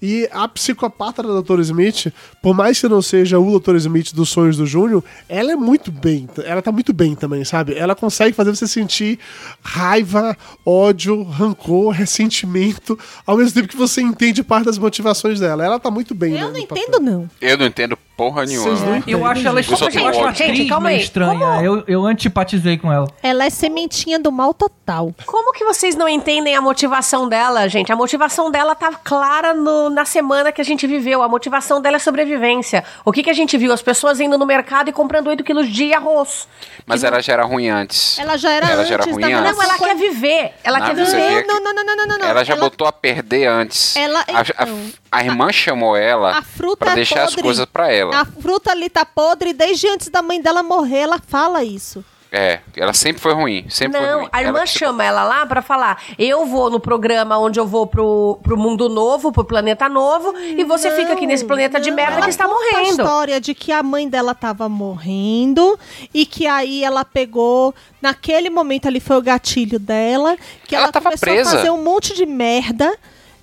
Speaker 2: E a psicopata da Dr. Smith, por mais que não seja o Dr. Smith dos sonhos do Júnior, ela é muito bem. Ela tá muito bem também, sabe? Ela consegue fazer você sentir raiva, ódio, rancor, ressentimento, ao mesmo tempo que você entende parte das motivações dela. Ela tá muito bem, né,
Speaker 3: Eu não
Speaker 2: no papel.
Speaker 3: entendo, não.
Speaker 6: Eu não entendo porra nenhuma.
Speaker 2: Vocês não
Speaker 5: Eu acho ela
Speaker 6: Eu só
Speaker 5: eu
Speaker 6: tenho
Speaker 5: acho a
Speaker 7: Gente, calma aí.
Speaker 5: estranha.
Speaker 7: Como-
Speaker 5: Eu, eu antipatizei com ela.
Speaker 3: Ela é sementinha do mal total.
Speaker 7: Como que vocês não entendem a motivação dela, gente? A motivação dela tá clara no- na semana que a gente viveu. A motivação dela é sobrevivência. O que, que a gente viu? As pessoas indo no mercado e comprando 8 quilos de arroz.
Speaker 6: Mas ela já era ruim antes.
Speaker 3: Ela já era
Speaker 6: Ela já era
Speaker 3: antes
Speaker 6: ruim
Speaker 3: da
Speaker 6: antes.
Speaker 7: Não, ela quer viver. Ela
Speaker 6: Não,
Speaker 7: quer viver.
Speaker 3: Não, não, não, não, não, não, não.
Speaker 6: Ela já botou a perder antes.
Speaker 3: Ela-
Speaker 6: a, a-
Speaker 3: então.
Speaker 6: a irmã chamou ela
Speaker 3: A fruta
Speaker 6: pra
Speaker 3: é
Speaker 6: deixar as
Speaker 3: podre.
Speaker 6: coisas pra ela.
Speaker 3: A fruta ali tá podre e desde antes da mãe dela morrer, ela fala isso.
Speaker 6: É, ela sempre foi ruim. Sempre foi
Speaker 7: Não,
Speaker 6: ruim.
Speaker 7: a irmã
Speaker 6: Ela
Speaker 7: chama ela lá pra falar: eu vou no programa onde eu vou pro, pro mundo novo, pro planeta novo, e você fica aqui nesse planeta de merda
Speaker 3: Ela
Speaker 7: que está
Speaker 3: conta a
Speaker 7: morrendo.
Speaker 3: história de que a mãe dela tava morrendo e que aí ela pegou, naquele momento ali foi o gatilho dela, que
Speaker 6: Ela
Speaker 3: ela,
Speaker 6: tava
Speaker 3: começou
Speaker 6: presa.
Speaker 3: a fazer um monte de merda.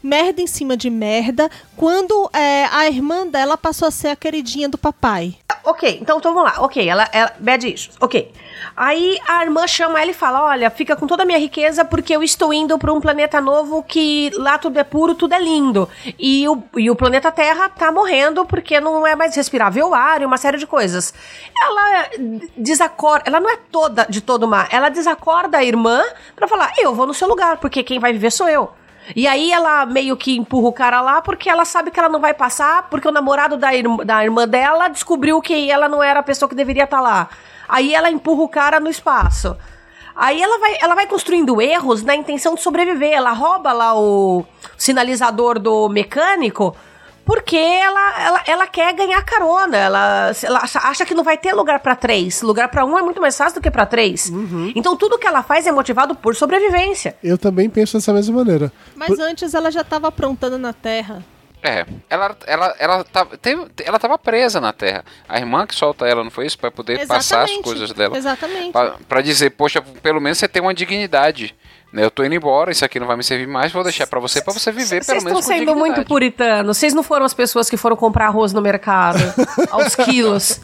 Speaker 3: Merda em cima de merda, quando é, a irmã dela passou a ser a queridinha do papai.
Speaker 7: Ok, então, então vamos lá. Ok, ela, ela. Bad issues. Ok. Aí a irmã chama ela e fala: Olha, fica com toda a minha riqueza porque eu estou indo para um planeta novo que lá tudo é puro, tudo é lindo. E o, e o planeta Terra tá morrendo porque não é mais respirável o ar e uma série de coisas. Ela desacorda. Ela não é toda de todo má. Ela desacorda a irmã pra falar: Eu vou no seu lugar, porque quem vai viver sou eu. E aí ela meio que empurra o cara lá porque ela sabe que ela não vai passar, porque o namorado da, irm- da irmã dela descobriu que ela não era a pessoa que deveria estar lá. Aí ela empurra o cara no espaço. Aí ela vai, ela vai construindo erros na intenção de sobreviver. Ela rouba lá o sinalizador do mecânico porque ela, ela, ela quer ganhar carona. Ela, ela acha- acha que não vai ter lugar pra três. Lugar pra um é muito mais fácil do que pra três. Então tudo que ela faz é motivado por sobrevivência.
Speaker 2: Eu também penso dessa mesma maneira.
Speaker 3: Mas antes ela já tava aprontando na Terra.
Speaker 6: É, ela, ela, ela, tava, teve- ela tava presa na Terra. A irmã que solta ela, não foi isso? Pra poder passar as
Speaker 3: Exatamente,
Speaker 6: coisas dela.
Speaker 3: exatamente.
Speaker 6: Pra, pra dizer, poxa, pelo menos você tem uma dignidade. Né? Eu tô indo embora, isso aqui não vai me servir mais, vou deixar pra você, pra você viver
Speaker 7: Vocês
Speaker 6: pelo
Speaker 7: estão
Speaker 6: menos com
Speaker 7: sendo
Speaker 6: dignidade.
Speaker 7: muito puritanos. Vocês não foram as pessoas que foram comprar arroz no mercado aos quilos.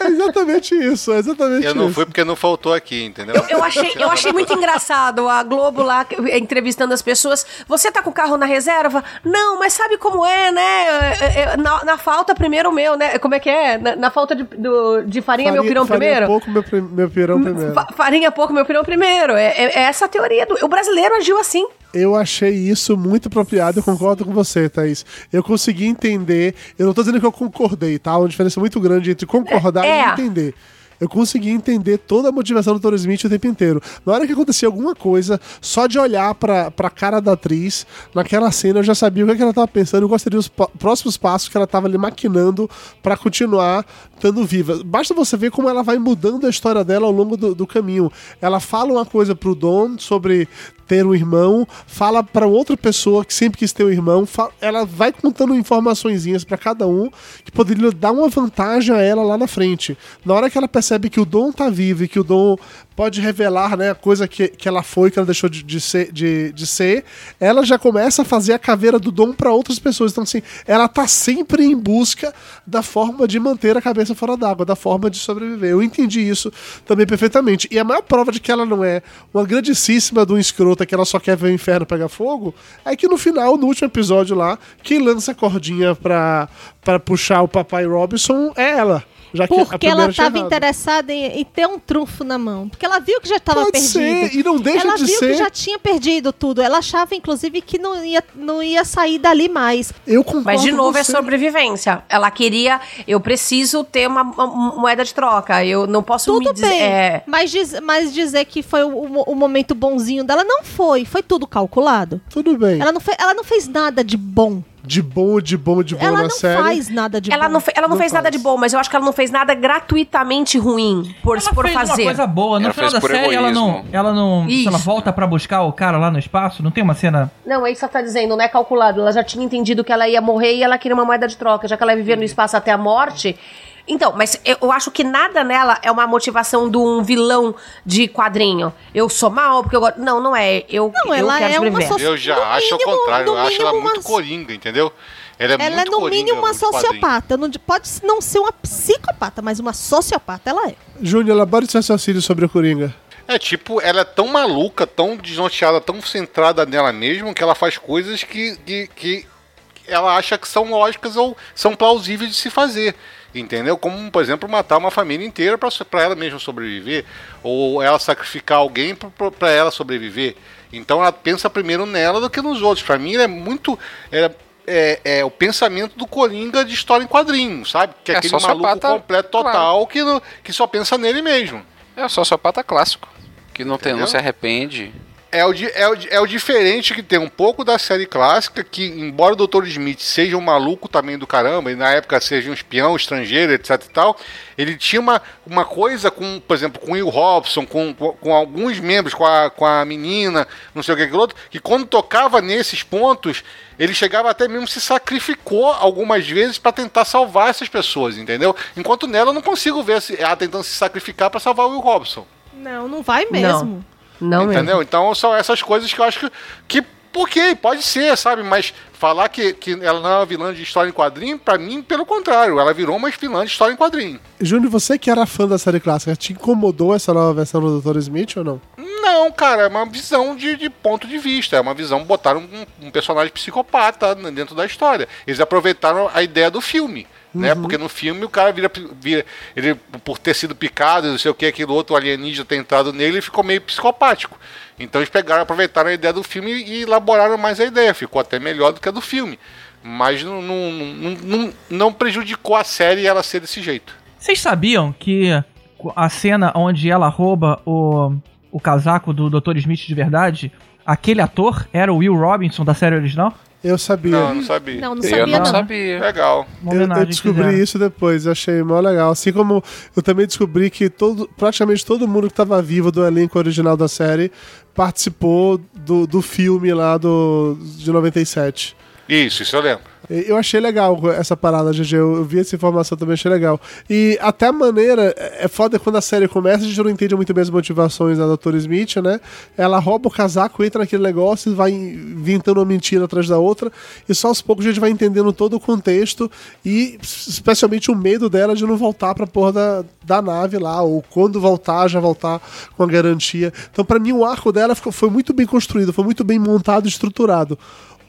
Speaker 2: É exatamente isso, é exatamente
Speaker 4: Eu não
Speaker 2: isso.
Speaker 4: fui porque não faltou aqui, entendeu?
Speaker 7: Eu, eu achei, eu achei muito engraçado a Globo lá entrevistando as pessoas. Você tá com o carro na reserva? Não, mas sabe como é, né? É, é, Na, na falta, primeiro o meu, né? Como é que é? Na, na falta de, do- de farinha, meu pirão
Speaker 2: farinha
Speaker 7: primeiro?
Speaker 2: pouco, meu, meu pirão primeiro.
Speaker 7: Fa- farinha pouco, meu pirão primeiro. É, é- é essa a teoria. Do, o brasileiro agiu assim.
Speaker 2: Eu achei isso muito apropriado, eu concordo com você, Thaís. Eu consegui entender, eu não tô dizendo que eu concordei, tá? Uma diferença muito grande entre concordar
Speaker 7: É.
Speaker 2: e entender. Eu consegui entender toda a motivação do Toro Smith o tempo inteiro. Na hora que acontecia alguma coisa, só de olhar pra, pra cara da atriz, naquela cena eu já sabia o que, é que ela tava pensando, eu gostaria dos próximos passos que ela tava ali maquinando pra continuar estando viva. Basta você ver como ela vai mudando a história dela ao longo do, do caminho. Ela fala uma coisa pro Don sobre ter um irmão, fala pra outra pessoa que sempre quis ter um irmão, ela vai contando informaçõezinhas pra cada um que poderiam dar uma vantagem a ela lá na frente. Na hora que ela percebe que o Dom tá vivo e que o Dom pode revelar né, a coisa que, que ela foi, que ela deixou de, de ser, de, de ser, ela já começa a fazer a caveira do Dom pra outras pessoas. Então, assim, ela tá sempre em busca da forma de manter a cabeça fora d'água, da forma de sobreviver. Eu entendi isso também perfeitamente. E a maior prova de que ela não é uma grandíssima de um escrota que ela só quer ver o inferno pegar fogo é que no final, no último episódio lá, quem lança a cordinha pra, pra puxar o papai Robinson é ela. Já
Speaker 3: Porque ela estava interessada em, em ter um trunfo na mão. Porque ela viu que já estava
Speaker 2: Pode
Speaker 3: perdido.
Speaker 2: ser, e não deixa
Speaker 3: ela
Speaker 2: de
Speaker 3: viu
Speaker 2: ser.
Speaker 3: que já tinha perdido tudo. Ela achava, inclusive, que não ia, não ia sair dali mais.
Speaker 2: Eu concordo
Speaker 7: Mas, de novo, é sobrevivência. Ela queria. Eu preciso ter uma, uma moeda de troca. Eu não posso
Speaker 3: Tudo
Speaker 7: me dizer.
Speaker 3: bem.
Speaker 7: é,
Speaker 3: Mas, diz- mas dizer que foi o, o- o momento bonzinho dela, não foi. Foi tudo calculado.
Speaker 2: Tudo bem.
Speaker 3: Ela não, fe- ela não fez nada de bom.
Speaker 2: De bom, de bom, de bom
Speaker 3: ela
Speaker 2: na
Speaker 3: não
Speaker 2: série.
Speaker 3: faz nada de
Speaker 7: ela
Speaker 3: bom.
Speaker 7: não, fe- ela não,
Speaker 2: Não
Speaker 7: fez nada
Speaker 2: faz.
Speaker 7: de bom, mas eu acho que ela não fez nada gratuitamente ruim por,
Speaker 5: Ela
Speaker 7: por
Speaker 5: fez
Speaker 7: fazer.
Speaker 5: uma coisa boa. No
Speaker 6: Ela
Speaker 5: final da série, ela não,
Speaker 6: egoísmo.
Speaker 5: ela não. Se ela volta pra buscar o cara lá no espaço, não tem uma cena.
Speaker 7: Não, é isso que ela tá dizendo, não é calculado. Ela já tinha entendido que ela ia morrer e ela queria uma moeda de troca, já que ela ia viver no espaço até a morte. Então, mas eu, acho que nada nela é uma motivação de um vilão de quadrinho. Eu sou mal porque eu gosto. Não, não é. Eu,
Speaker 3: Não,
Speaker 7: eu
Speaker 3: ela
Speaker 7: quero
Speaker 3: é uma
Speaker 7: sobreviver.
Speaker 3: soci-
Speaker 4: Eu já
Speaker 3: No
Speaker 4: acho
Speaker 3: mínimo-
Speaker 4: o contrário, eu acho ela
Speaker 3: mínimo
Speaker 4: muito
Speaker 3: uma-
Speaker 4: coringa, entendeu? Ela é
Speaker 3: Ela é, no
Speaker 4: coringa
Speaker 3: mínimo, uma sociopata. Não, pode não ser uma psicopata, mas uma sociopata ela é.
Speaker 2: Júnior, elabore seu raciocínio sobre o Coringa.
Speaker 4: É tipo, ela é tão maluca, tão desnorteada, tão centrada nela mesma, que ela faz coisas que, que, que ela acha que são lógicas ou são plausíveis de se fazer. Entendeu? Como, por exemplo, matar uma família inteira para ela mesma sobreviver, ou ela sacrificar alguém para ela sobreviver. Então ela pensa primeiro nela do que nos outros. Para mim, é muito. É, é, é, o pensamento do Coringa de história em quadrinhos, sabe? Que é,
Speaker 6: É
Speaker 4: aquele maluco completo total
Speaker 6: claro.
Speaker 4: que, não- que só pensa nele mesmo.
Speaker 6: É o sociopata clássico. Que não, tem, não se arrepende.
Speaker 4: É o, é, o, é o diferente que tem um pouco da série clássica, que embora o Dr. Smith seja um maluco também do caramba, e na época seja um espião estrangeiro, etc e tal, ele tinha uma, uma coisa com, por exemplo, com o Will Robson, com, com, com alguns membros, com a, com a menina, não sei o que que outro, que quando tocava nesses pontos, ele chegava até mesmo se sacrificou algumas vezes para tentar salvar essas pessoas, entendeu? Enquanto nela eu não consigo ver se- ela tentando se sacrificar para salvar o Will Robson.
Speaker 3: Não, não vai mesmo.
Speaker 7: Não mesmo.
Speaker 4: Entendeu? Então são essas coisas que eu acho que. que ok, pode ser, sabe? Mas falar que, que ela não é uma vilã de história em quadrinho, pra mim, pelo contrário, ela virou uma vilã de história em quadrinho.
Speaker 2: Júnior, você que era fã da série clássica, te incomodou essa nova versão do Dr. Smith ou não?
Speaker 4: Não, cara, é uma visão de, de ponto de vista. É uma visão, botaram um, um personagem psicopata dentro da história. Eles aproveitaram a ideia do filme. Né? Porque no filme o cara vira, vira. Ele, por ter sido picado, não sei o que, aquele outro alienígena ter entrado nele, ele ficou meio psicopático. Então eles pegaram, aproveitaram a ideia do filme e elaboraram mais a ideia. Ficou até melhor do que a do filme. Mas não, não, não, não, não prejudicou a série ela ser desse jeito.
Speaker 5: Vocês sabiam que a cena onde ela rouba o, o casaco do Dr. Smith de verdade, aquele ator era o Will Robinson da série original?
Speaker 2: Eu sabia.
Speaker 4: Não, não sabia.
Speaker 3: Não, não
Speaker 6: Eu
Speaker 3: sabia
Speaker 6: não,
Speaker 3: não.
Speaker 6: sabia.
Speaker 4: Legal.
Speaker 2: Eu, eu descobri
Speaker 5: fizeram.
Speaker 2: isso depois, eu achei mó legal. Assim como eu também descobri que todo, praticamente todo mundo que estava vivo do elenco original da série participou do, do filme lá do, de 97.
Speaker 4: Isso, isso eu lembro.
Speaker 2: Eu achei legal essa parada, GG. Eu vi essa informação também, achei legal. E até a maneira. É é foda quando a série começa, a gente não entende muito bem as motivações da Dra. Smith, né? Ela rouba o casaco, entra naquele negócio e vai inventando uma mentira atrás da outra. E só aos poucos a gente vai entendendo todo o contexto e especialmente o medo dela de não voltar pra porra da, da nave lá, ou quando voltar, já voltar com a garantia. Então, pra mim, o arco dela foi muito bem construído, foi muito bem montado e estruturado.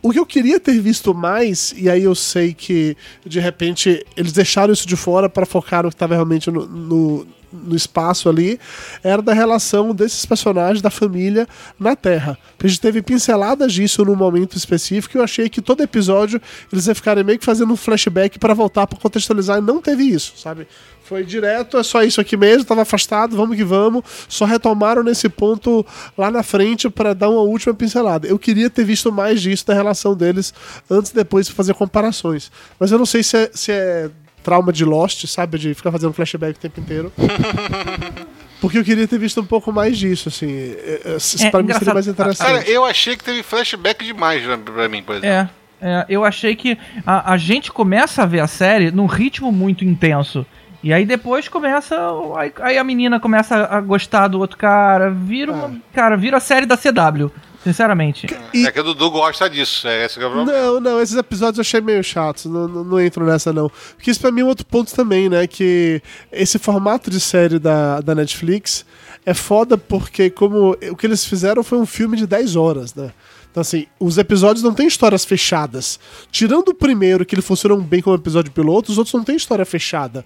Speaker 2: O que eu queria ter visto mais, e aí eu sei que de repente eles deixaram isso de fora para focar no que estava realmente no, no, no espaço ali, era da relação desses personagens da família na Terra. A gente teve pinceladas disso num momento específico e eu achei que todo episódio eles iam ficarem meio que fazendo um flashback para voltar para contextualizar e não teve isso, sabe? Foi direto, é só isso aqui mesmo, tava afastado, vamos que vamos. Só retomaram nesse ponto lá na frente para dar uma última pincelada. Eu queria ter visto mais disso da relação deles antes e depois pra fazer comparações. Mas eu não sei se é, se é trauma de Lost, sabe? De ficar fazendo flashback o tempo inteiro. Porque eu queria ter visto um pouco mais disso, assim. É, é,
Speaker 5: É,
Speaker 2: pra mim seria mais interessante.
Speaker 4: Cara, eu achei que teve flashback demais pra, pra mim, por exemplo.
Speaker 5: É, é, eu achei que a, a gente começa a ver a série num ritmo muito intenso. E aí depois começa. Aí, aí a menina começa a gostar do outro cara. Vira uma. Cara, vira a série da CW. Sinceramente.
Speaker 2: E-
Speaker 4: É que o Dudu gosta disso. É esse que é o problema.
Speaker 2: Não, não, esses episódios eu achei meio chatos, não, não, não entro nessa não. Porque isso pra mim é um outro ponto também, né? Que esse formato de série da, da Netflix é foda porque como o que eles fizeram foi um filme de 10 horas, né? Então, assim, os episódios não têm histórias fechadas. Tirando o primeiro, que ele funciona bem como episódio piloto, os outros não têm história fechada.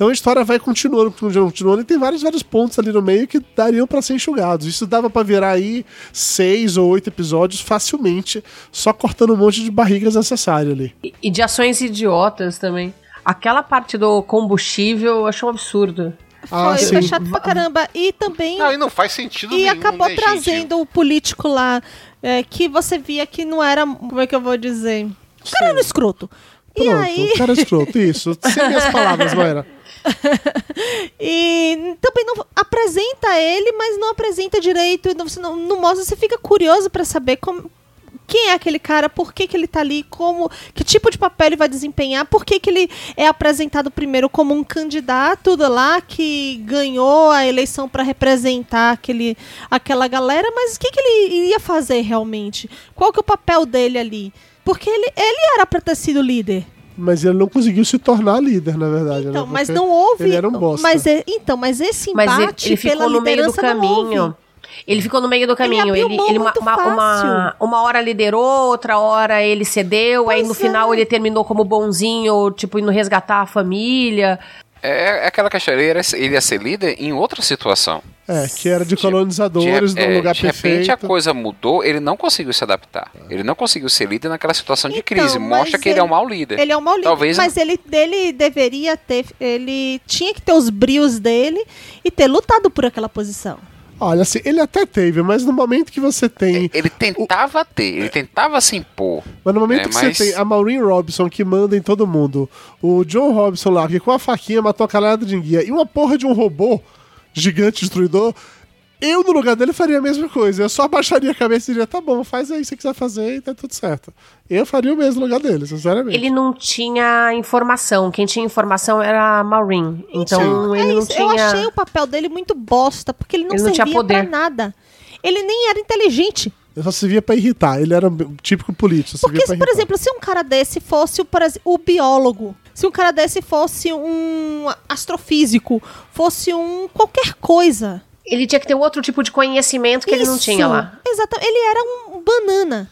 Speaker 2: Então a história vai continuando, continuando, continuando, e tem vários, vários pontos ali no meio que dariam pra ser enxugados. Isso dava pra virar aí seis ou oito episódios facilmente, só cortando um monte de barrigas necessárias ali.
Speaker 7: E, e de ações idiotas também. Aquela parte do combustível eu acho um absurdo.
Speaker 2: Ah,
Speaker 3: Foi, chato pra caramba. E também.
Speaker 4: Não, e não faz sentido
Speaker 3: E
Speaker 4: nenhum,
Speaker 3: acabou
Speaker 4: né, gente?
Speaker 3: trazendo o político lá, é, que você via que não era. Como é que eu vou dizer? O cara era um escroto. E
Speaker 2: Pronto,
Speaker 3: aí.
Speaker 2: o cara é escroto, isso. Sem minhas palavras, Moira.
Speaker 3: E também não apresenta ele, mas não apresenta direito, não, você não, não mostra, você fica curioso pra saber como, quem é aquele cara, por que, que ele tá ali, como, que tipo de papel ele vai desempenhar, por que, que ele é apresentado primeiro como um candidato lá que ganhou a eleição pra representar aquele, aquela galera, mas o que, que ele iria fazer realmente? Qual que é o papel dele ali? Porque ele, ele era pra ter sido líder.
Speaker 2: Mas ele não conseguiu se tornar líder, na verdade. né?
Speaker 3: Então, mas
Speaker 2: Porque
Speaker 3: não houve.
Speaker 2: Ele era um bosta.
Speaker 3: Mas, é- então, mas esse
Speaker 7: Mas
Speaker 3: embate
Speaker 7: ele, ele
Speaker 3: pela
Speaker 7: ficou no meio do caminho. Ele ficou no meio do caminho.
Speaker 3: abriu
Speaker 7: Ele,
Speaker 3: mão
Speaker 7: ele uma, uma,
Speaker 3: fácil.
Speaker 7: uma, uma hora liderou, outra hora ele cedeu, aí no
Speaker 3: Pois
Speaker 7: final
Speaker 3: é.
Speaker 7: ele terminou como bonzinho, tipo, indo resgatar a família.
Speaker 6: É, é aquela questão, ele, era, ele ia ser líder em outra situação.
Speaker 2: É, que era de
Speaker 6: De-
Speaker 2: colonizadores
Speaker 6: de,
Speaker 2: num
Speaker 6: é,
Speaker 2: lugar
Speaker 6: de repente
Speaker 2: perfeito.
Speaker 6: a coisa mudou, ele não conseguiu se adaptar. Ele não conseguiu ser líder naquela situação de
Speaker 3: Então,
Speaker 6: crise. Mostra que ele, é um mau líder.
Speaker 3: Ele é um mau líder,
Speaker 6: Talvez
Speaker 3: mas ele, ele deveria ter. Ele tinha que ter os brios dele e ter lutado por aquela posição.
Speaker 2: Olha, assim, ele até teve, mas no momento que você tem.
Speaker 6: ele tentava ter, ele tentava se impor.
Speaker 2: Mas no momento
Speaker 6: É,
Speaker 2: que
Speaker 6: mas-
Speaker 2: você tem a Maureen Robson que manda em todo mundo, o John Robson lá, que com a faquinha matou a calada de enguia, e uma porra de um robô gigante destruidor, eu no lugar dele faria a mesma coisa. Eu só abaixaria a cabeça e diria, tá bom, faz aí o que você quiser fazer e tá tudo certo. Eu faria o mesmo no lugar dele, sinceramente.
Speaker 7: Ele não tinha informação. Quem tinha informação era a Maureen. Então ele
Speaker 3: É
Speaker 7: não
Speaker 3: isso,
Speaker 7: tinha.
Speaker 3: Eu achei o papel dele muito bosta, porque ele não
Speaker 7: Ele não tinha
Speaker 3: servia pra
Speaker 7: poder.
Speaker 3: nada. Ele nem era inteligente.
Speaker 2: Eu só servia pra irritar. Ele era um típico político.
Speaker 3: Porque,
Speaker 2: pra
Speaker 3: se, por exemplo, se um cara desse fosse o, o biólogo, se um cara desse fosse um astrofísico, fosse um qualquer coisa.
Speaker 7: Ele tinha que ter outro tipo de conhecimento que ele não
Speaker 3: Isso,
Speaker 7: tinha lá.
Speaker 3: Exatamente. Ele era um banana.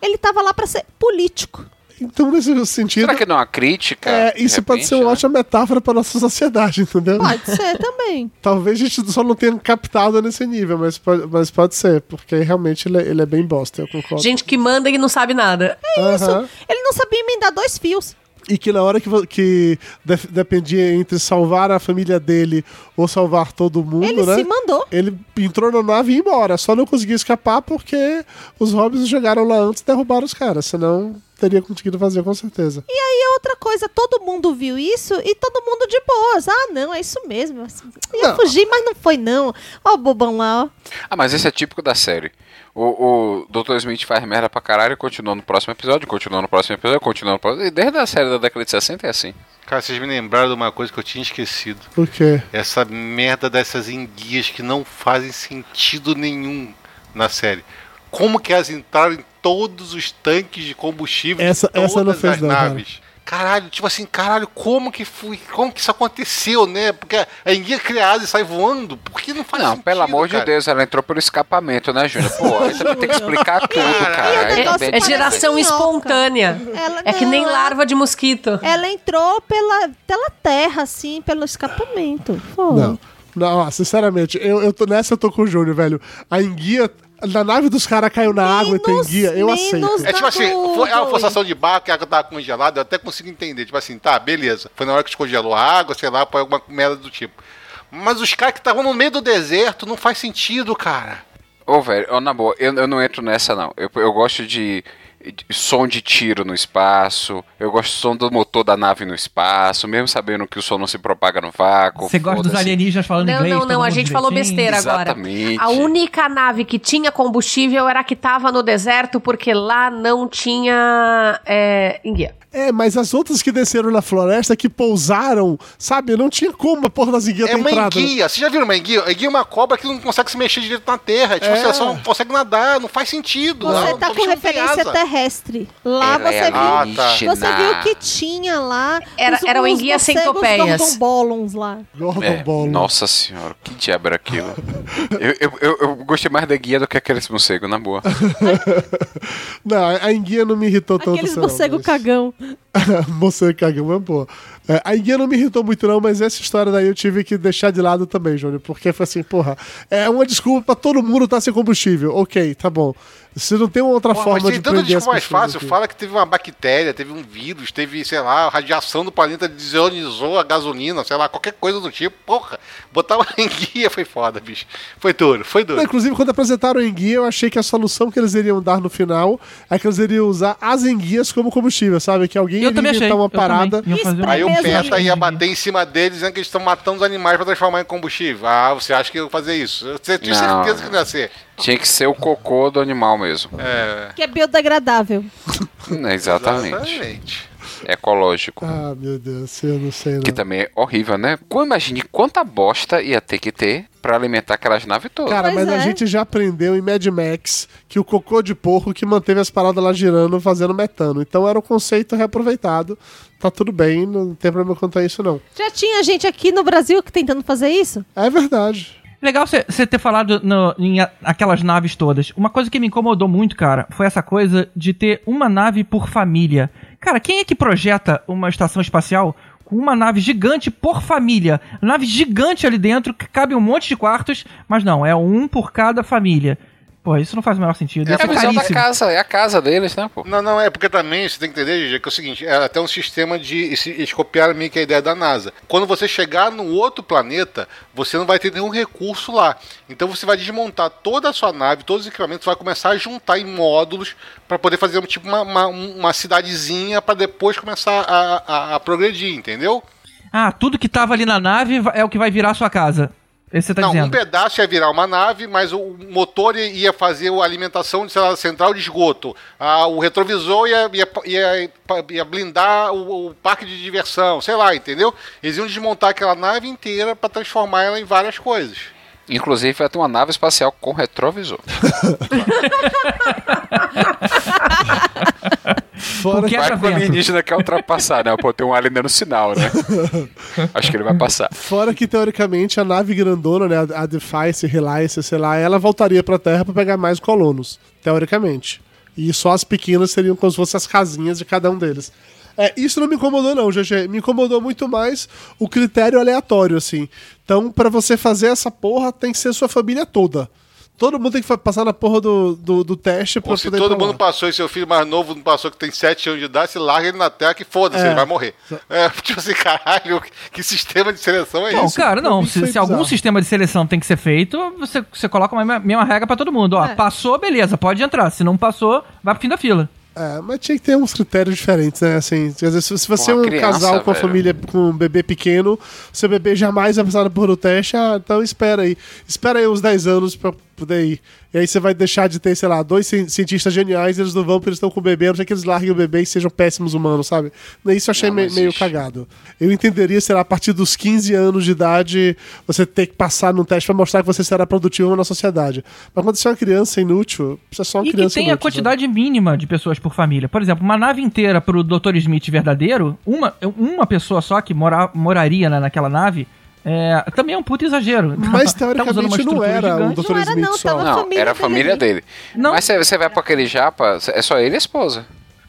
Speaker 3: Ele tava lá pra ser político.
Speaker 2: Então, nesse sentido.
Speaker 6: Será que não é uma crítica?
Speaker 2: É, isso pode
Speaker 6: repente,
Speaker 2: ser uma
Speaker 6: né?
Speaker 2: ótima metáfora pra nossa sociedade, entendeu?
Speaker 3: Pode ser também.
Speaker 2: Talvez a gente só não tenha captado nesse nível, mas pode, mas pode ser, porque realmente ele é, ele é bem bosta, eu concordo.
Speaker 7: Gente que manda e não sabe nada.
Speaker 2: Aham.
Speaker 3: Ele não sabia emendar dois fios.
Speaker 2: E que na hora que, que def- dependia entre salvar a família dele ou salvar todo mundo,
Speaker 3: Ele
Speaker 2: né?
Speaker 3: se mandou.
Speaker 2: Ele entrou na nave e ia embora. Só não conseguiu escapar porque os hobbits jogaram lá antes e derrubaram os caras. Senão teria conseguido fazer com certeza.
Speaker 3: E aí, outra coisa, todo mundo viu isso e todo mundo de boas. Ah, não, é isso mesmo. Ia
Speaker 2: Não.
Speaker 3: fugir, mas não foi, não. Ó, o bobão lá, ó.
Speaker 6: Ah, mas esse é típico da série. O, o Dr. Smith faz merda pra caralho e continua no próximo episódio, continua no próximo episódio, continua no próximo. E desde a série da década de 60 é assim.
Speaker 4: Cara, vocês me lembraram de uma coisa que eu tinha esquecido.
Speaker 2: Por quê?
Speaker 4: Essa merda dessas enguias que não fazem sentido nenhum na série. Como que elas entraram em todos os tanques de combustível
Speaker 2: Essa-
Speaker 4: de todas
Speaker 2: essa não fez
Speaker 4: as
Speaker 2: não, cara.
Speaker 4: Caralho, tipo assim, caralho, como que foi, como que isso aconteceu, né? Porque a enguia é criada e sai voando, por que não faz
Speaker 6: Não,
Speaker 4: sentido,
Speaker 6: pelo amor
Speaker 4: cara?
Speaker 6: de Deus, ela entrou pelo escapamento, né, Júnior? Pô, aí também tem que explicar tudo,
Speaker 4: Cara,
Speaker 6: Aí também
Speaker 7: É
Speaker 6: tem-
Speaker 7: geração
Speaker 3: minhoca.
Speaker 7: espontânea.
Speaker 3: Ela-
Speaker 7: É que
Speaker 3: não,
Speaker 7: nem
Speaker 3: ela-
Speaker 7: larva de mosquito.
Speaker 3: Ela entrou pela, pela terra, assim, pelo escapamento. Foi.
Speaker 2: Não. Não, ó, sinceramente, eu, eu tô nessa eu tô com o Júnior, velho. A enguia. Na nave dos caras caiu na água e tem
Speaker 3: Menos-
Speaker 2: guia, eu
Speaker 3: menos
Speaker 2: aceito.
Speaker 4: É tipo assim, foi, é uma forçação de barco que a água tava congelada, eu até consigo entender. Tipo assim, tá, beleza. Foi na hora que descongelou a água, sei lá, foi alguma merda do tipo. Mas os caras que estavam no meio do deserto não faz sentido, cara.
Speaker 6: Ô, velho, ó, na boa, eu, eu não entro nessa, não. Eu, eu gosto de som de tiro no espaço, eu gosto do som do motor da nave no espaço, mesmo sabendo que o som não se propaga no vácuo.
Speaker 5: Você gosta dos alienígenas falando
Speaker 7: Não,
Speaker 5: inglês?
Speaker 7: não,
Speaker 5: todo
Speaker 7: não. A gente falou besteira agora.
Speaker 6: Exatamente.
Speaker 7: A única nave que tinha combustível era a que tava no deserto, porque lá não tinha é, enguia.
Speaker 2: É, mas as outras que desceram na floresta, que pousaram, sabe? Não tinha como a porra das enguias
Speaker 4: É
Speaker 2: ter
Speaker 4: uma
Speaker 2: entrado.
Speaker 4: enguia. Você já viram uma enguia? A enguia é uma cobra que não consegue se mexer direito na terra. Tipo,
Speaker 2: É.
Speaker 4: ela só não consegue nadar, não faz sentido.
Speaker 3: Você
Speaker 4: não,
Speaker 3: tá com
Speaker 4: não tem
Speaker 3: referência
Speaker 4: asa.
Speaker 3: Terrestre. Lá
Speaker 6: Ela
Speaker 3: você
Speaker 6: é
Speaker 3: viu.
Speaker 4: Ah, tá.
Speaker 6: alienígena.
Speaker 3: Você viu que tinha lá.
Speaker 7: Era-
Speaker 3: os,
Speaker 7: eram
Speaker 3: os
Speaker 7: enguias
Speaker 3: morcegos
Speaker 7: centopeias.
Speaker 3: Gordonbolons lá.
Speaker 2: Gordon
Speaker 6: É, nossa senhora, que diabo era aquilo? eu, eu, eu, eu gostei mais da guia do que aqueles morcegos, na boa.
Speaker 2: Não, a enguia não me irritou tanto.
Speaker 3: Aqueles
Speaker 2: assim,
Speaker 3: morcegos
Speaker 2: mas-
Speaker 3: cagão.
Speaker 2: Morcego cagão é boa. É, a enguia não me irritou muito, não, mas essa história daí eu tive que deixar de lado também, Júnior. Porque foi assim, porra, é uma desculpa pra todo mundo estar sem combustível. Ok, tá bom. Se não tem uma outra
Speaker 4: Pô,
Speaker 2: forma
Speaker 4: mas
Speaker 2: de
Speaker 4: tem tanta desculpa mais fácil.
Speaker 2: aqui.
Speaker 4: Fala que teve uma bactéria, teve um vírus, teve, sei lá, a radiação do planeta desionizou a gasolina, sei lá, qualquer coisa do tipo. Porra, botar uma enguia foi foda, bicho. Foi duro, foi
Speaker 2: Não,
Speaker 4: duro.
Speaker 2: inclusive, quando apresentaram a enguia, eu achei que a solução que eles iriam dar no final é que eles iriam usar as enguias como combustível, sabe? Que alguém
Speaker 5: Eu
Speaker 2: iria inventar uma
Speaker 5: eu
Speaker 2: parada.
Speaker 4: Aí o
Speaker 3: mesmo.
Speaker 4: PETA ia bater em cima deles dizendo que eles estão matando os animais para transformar em combustível. Ah, você acha que eu ia fazer isso? Eu tenho
Speaker 6: Não.
Speaker 4: certeza que não ia ser.
Speaker 6: Tinha que ser o cocô do animal mesmo.
Speaker 4: É.
Speaker 3: Que é biodegradável.
Speaker 6: Exatamente.
Speaker 4: Exatamente.
Speaker 6: Ecológico.
Speaker 2: Ah, meu Deus, eu não sei, não.
Speaker 6: Que também é horrível, né? Imagine quanta bosta ia ter que ter pra alimentar aquelas naves todas.
Speaker 2: Cara,
Speaker 3: Pois
Speaker 2: mas a
Speaker 3: é.
Speaker 2: gente já aprendeu em Mad Max que o cocô de porco que manteve as paradas lá girando fazendo metano. Então era um conceito reaproveitado. Tá tudo bem, não tem problema quanto a isso, não.
Speaker 3: Já tinha gente aqui no Brasil que tentando fazer isso?
Speaker 2: É verdade.
Speaker 5: Legal você você ter falado no- em a- aquelas naves todas. Uma coisa que me incomodou muito, cara, foi essa coisa de ter uma nave por família. Cara, quem é que projeta uma estação espacial com uma nave gigante por família? Nave gigante ali dentro, que cabe um monte de quartos, mas não, é um por cada família. Pô, isso não faz o menor sentido.
Speaker 4: É
Speaker 6: a visão da casa, é a casa deles, né, pô?
Speaker 4: Não, não, é porque também você tem que entender, Gigi, que é o seguinte, é até um sistema de. Eles copiaram meio que a ideia da NASA. Quando você chegar no outro planeta, você não vai ter nenhum recurso lá. Então você vai desmontar toda a sua nave, todos os equipamentos, vai começar a juntar em módulos para poder fazer um, tipo uma, uma, uma cidadezinha para depois começar a, a- a progredir, entendeu?
Speaker 5: Ah, tudo que tava ali na nave é o que vai virar a sua casa. Esse você tá
Speaker 4: não, um
Speaker 5: dizendo.
Speaker 4: pedaço ia virar uma nave, mas o motor ia fazer a alimentação de sei lá, central de esgoto. Ah, o retrovisor ia, ia, ia, ia blindar o, o parque de diversão, sei lá, entendeu? Eles iam desmontar aquela nave inteira para transformar ela em várias coisas.
Speaker 6: Inclusive vai ter uma nave espacial com retrovisor.
Speaker 5: Porque-
Speaker 6: Vai que o
Speaker 5: Quebra-vento.
Speaker 6: alienígena quer ultrapassar, né? Pô, tem um alien dando sinal, né? Acho que ele vai passar.
Speaker 2: Fora que, teoricamente, a nave grandona, né, a Defiance, Reliance, sei lá, ela voltaria pra Terra pra pegar mais colonos, teoricamente. E só as pequenas seriam como se fossem as casinhas de cada um deles. É, isso não me incomodou, não, GG. Me incomodou muito mais o critério aleatório, assim. Então, pra você fazer essa porra, tem que ser sua família toda. Todo mundo tem que passar na porra do, do, do teste pra
Speaker 4: Ou se
Speaker 2: poder
Speaker 4: todo mundo passou e seu filho mais novo não passou, que tem 7 anos de idade, você larga ele na terra que foda-se,
Speaker 2: É.
Speaker 4: ele vai morrer. É, tipo assim, caralho, que sistema de seleção é
Speaker 5: Não,
Speaker 4: isso?
Speaker 5: cara, não. Se, se algum sistema de seleção tem que ser feito, você, você coloca uma mesma, mesma regra pra todo mundo. Ó,
Speaker 3: É.
Speaker 5: passou, beleza, pode entrar. Se não passou, vai pro fim da fila.
Speaker 2: É, mas tinha que ter uns critérios diferentes, né? Assim, às vezes, se você é um
Speaker 6: criança,
Speaker 2: casal com a família com um bebê pequeno, seu bebê jamais vai passar na porra do teste, ah, então espera aí. Espera aí uns 10 anos pra poder ir. E aí você vai deixar de ter, sei lá, dois ci- cientistas geniais, eles não vão porque eles estão com o bebê, a não ser que eles larguem o bebê e sejam péssimos humanos, sabe? Isso eu achei
Speaker 6: Não,
Speaker 2: me- meio cagado. Eu entenderia, sei lá, a partir dos 15 anos de idade, você ter que passar num teste pra mostrar que você será produtivo na sociedade. Mas quando você é uma criança inútil, você é só uma
Speaker 5: E que
Speaker 2: criança
Speaker 5: tem a
Speaker 2: inútil, sabe?
Speaker 5: quantidade mínima de pessoas por família. Por exemplo, uma nave inteira pro Dr. Smith verdadeiro, uma, uma pessoa só que mora, moraria na- naquela nave, é, também é um puto exagero.
Speaker 2: Mas
Speaker 5: Tá
Speaker 2: teoricamente não era o
Speaker 5: gigante.
Speaker 2: Dr.
Speaker 3: Não era,
Speaker 2: Smith
Speaker 3: não,
Speaker 2: só.
Speaker 3: tava- A
Speaker 6: Não,
Speaker 3: família
Speaker 6: era a
Speaker 3: dele
Speaker 6: família
Speaker 3: ali.
Speaker 6: dele.
Speaker 5: Não.
Speaker 6: Mas você, você vai pra aquele japa, é só ele e a esposa.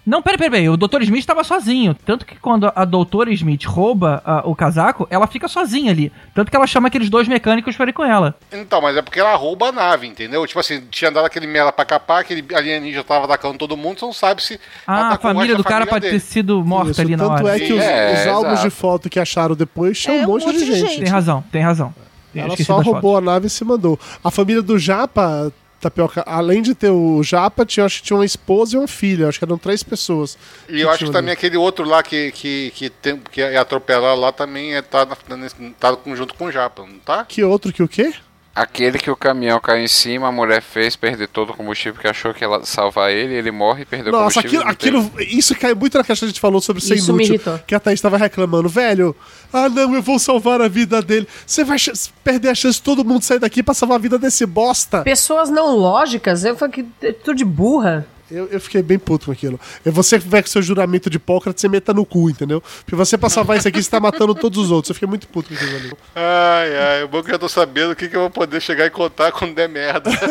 Speaker 5: Não, peraí, peraí, peraí. O Dr. Smith tava sozinho. Tanto que quando a doutora Smith rouba ah, o casaco, ela fica sozinha ali. Tanto que ela chama aqueles dois mecânicos pra ir com ela.
Speaker 4: Então, mas é porque ela rouba a nave, entendeu? Tipo assim, tinha dado aquele merda pra capar, aquele alienígena tava atacando todo mundo, você não sabe se.
Speaker 5: Ah, a família do
Speaker 4: da
Speaker 5: cara
Speaker 4: família
Speaker 5: pode ter sido morta
Speaker 2: Isso,
Speaker 5: ali na
Speaker 2: tanto
Speaker 5: hora.
Speaker 2: é que os,
Speaker 6: É,
Speaker 2: os álbuns de foto que acharam depois tinham
Speaker 3: É,
Speaker 2: um monte, de gente.
Speaker 5: Tem razão, tem razão.
Speaker 2: Ela só roubou a nave e se mandou. A família do Japa, Tapioca, além de ter o Japa, tinha, acho que tinha uma esposa e uma filha. Acho que eram três pessoas.
Speaker 4: E eu acho que também
Speaker 2: ali.
Speaker 4: aquele outro lá que, que, que, tem, que é atropelado lá também é, tá, nesse- tá junto com o Japa, não tá?
Speaker 2: Que outro que o quê?
Speaker 6: Aquele que o caminhão caiu em cima, a mulher fez perder todo o combustível que achou que ela salvar ele, ele morre e perdeu o
Speaker 2: Nossa,
Speaker 6: combustível.
Speaker 2: aquilo,
Speaker 6: e não
Speaker 2: aquilo, isso cai muito na caixa que a gente falou sobre ser
Speaker 7: Isso
Speaker 2: inútil. Que a Thaís estava reclamando, velho. Ah, não, eu vou salvar a vida dele. Você vai ch- perder a chance de todo mundo sair daqui pra salvar a vida desse bosta.
Speaker 7: Pessoas não lógicas, eu falei que é tudo de burra.
Speaker 2: Eu, eu fiquei bem puto com aquilo. E você que vai com seu juramento de Hipócrates, você meta no cu, entendeu? Porque você pra salvar isso aqui, você tá matando todos os outros. Eu fiquei muito puto com aquilo ali.
Speaker 4: Ai, ai, o bom que eu já tô sabendo o que, que eu vou poder chegar e contar quando der merda.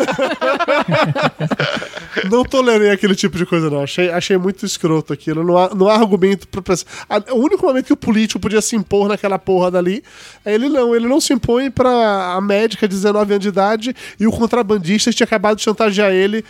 Speaker 2: Não tolerei aquele tipo de coisa, não. Achei, achei muito escroto aquilo. Não há, não há argumento pra. Ah, O único momento que o político podia se impor naquela porra dali, é ele não. Ele não se impõe pra a médica de 19 anos de idade e o contrabandista tinha acabado de chantagear ele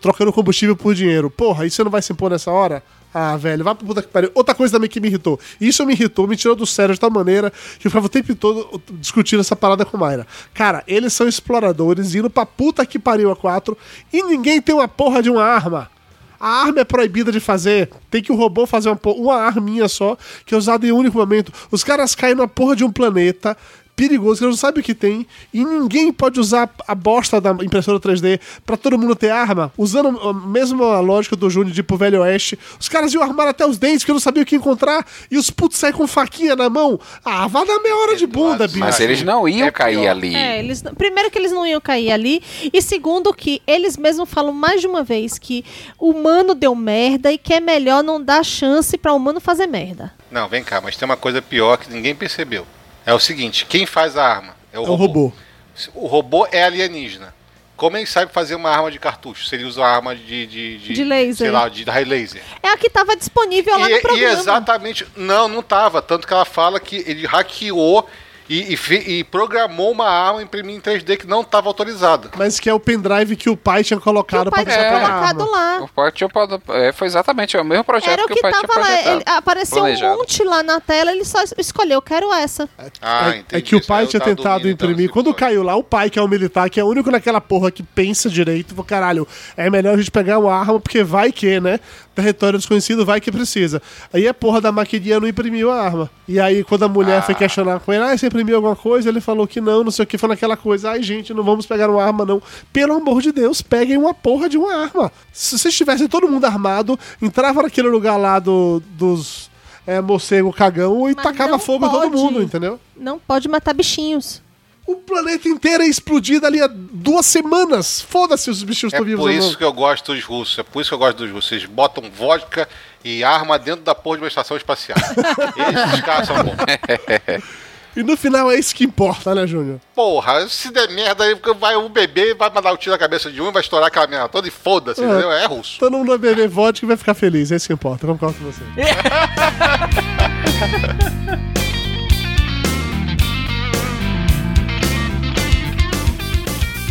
Speaker 2: trocando combustível por dinheiro. Porra, isso você não vai se impor nessa hora? Ah, velho, vai pro puta que pariu. Outra coisa também que me irritou. Isso me irritou, me tirou do sério de tal maneira que eu ficava o tempo todo discutindo essa parada com Mayra. Cara, eles são exploradores indo pra puta que pariu a quatro e ninguém tem uma porra de uma arma. A arma é proibida de fazer. Tem que o robô fazer uma, uma arminha só, que é usada em um único momento. Os caras caem na porra de um planeta perigoso, que eles não sabem o que tem, e ninguém pode usar a bosta da impressora 3D pra todo mundo ter arma, usando a mesma lógica do Júnior de ir pro Velho Oeste. Os caras iam armar até os dentes, que eu não sabia o que encontrar, e os putos saem com faquinha na mão. Ah, vai dar meia hora de bunda, bicho.
Speaker 6: Mas eles não iam
Speaker 4: É
Speaker 6: cair
Speaker 4: pior.
Speaker 6: ali.
Speaker 3: É, eles, primeiro que eles não iam cair ali, e segundo que eles mesmos falam mais de uma vez que o humano deu merda e que é melhor não dar chance pra humano fazer merda.
Speaker 4: Não, vem cá, mas tem uma coisa pior que ninguém percebeu. É o seguinte, quem faz a arma? É o
Speaker 2: É o
Speaker 4: robô.
Speaker 2: robô.
Speaker 4: O robô é alienígena. Como ele sabe fazer uma arma de cartucho? Se ele usa uma arma de. De,
Speaker 3: De laser.
Speaker 4: Sei lá, de raio laser.
Speaker 3: É a que tava disponível lá
Speaker 4: E,
Speaker 3: no
Speaker 4: e
Speaker 3: programa.
Speaker 4: exatamente. Não, não tava. Tanto que ela fala que ele hackeou e, e e programou uma arma imprimir em 3D que não estava autorizada.
Speaker 2: Mas que é o pendrive que o pai tinha
Speaker 3: Que
Speaker 2: colocado
Speaker 3: o pai
Speaker 2: pra
Speaker 3: tinha
Speaker 2: deixar pra
Speaker 3: colocado lá.
Speaker 6: O pai tinha, é, foi exatamente o mesmo projeto
Speaker 3: Era o
Speaker 6: que,
Speaker 3: que
Speaker 6: o pai tinha
Speaker 3: tava lá. Ele, apareceu
Speaker 6: planejado.
Speaker 3: um monte lá na tela, ele só es- escolheu, quero essa.
Speaker 4: Ah,
Speaker 2: É-
Speaker 4: entendi.
Speaker 2: é que o pai
Speaker 4: eu
Speaker 2: tinha tentado
Speaker 4: dormindo,
Speaker 2: imprimir. Quando caiu lá, o pai, que é o militar, que é o único naquela porra que pensa direito, falou: caralho, é melhor a gente pegar uma arma, porque vai que, né? Território desconhecido, vai que precisa. Aí a porra da maquininha não imprimiu a arma. E aí, quando a mulher foi questionar com ele, ah, você imprimiu alguma coisa? Ele falou que não, não sei o que, foi naquela coisa. Ai, gente, não vamos pegar uma arma, não. Pelo amor de Deus, peguem uma porra de uma arma. Se vocês tivessem todo mundo armado, entrava naquele lugar lá do, dos. É, morcego cagão e
Speaker 3: Mas
Speaker 2: tacava fogo em todo mundo, entendeu?
Speaker 3: Não pode matar bichinhos.
Speaker 2: O planeta inteiro é explodido ali há duas semanas. Foda-se os bichinhos
Speaker 4: É
Speaker 2: estão vivos
Speaker 4: por
Speaker 2: ou
Speaker 4: isso
Speaker 2: não.
Speaker 4: que eu gosto dos russos. É por isso que eu gosto dos russos. Eles botam vodka e arma dentro da porra de uma estação espacial. Esses caras são bons.
Speaker 2: E no final é isso que importa, né, Júnior?
Speaker 4: Porra, se der merda aí, vai o bebê vai mandar o tiro na cabeça de um, vai estourar aquela merda toda e foda-se,
Speaker 2: É.
Speaker 4: entendeu? É russo.
Speaker 2: Todo mundo vai beber vodka e vai ficar feliz. É isso que importa. Concordo com você.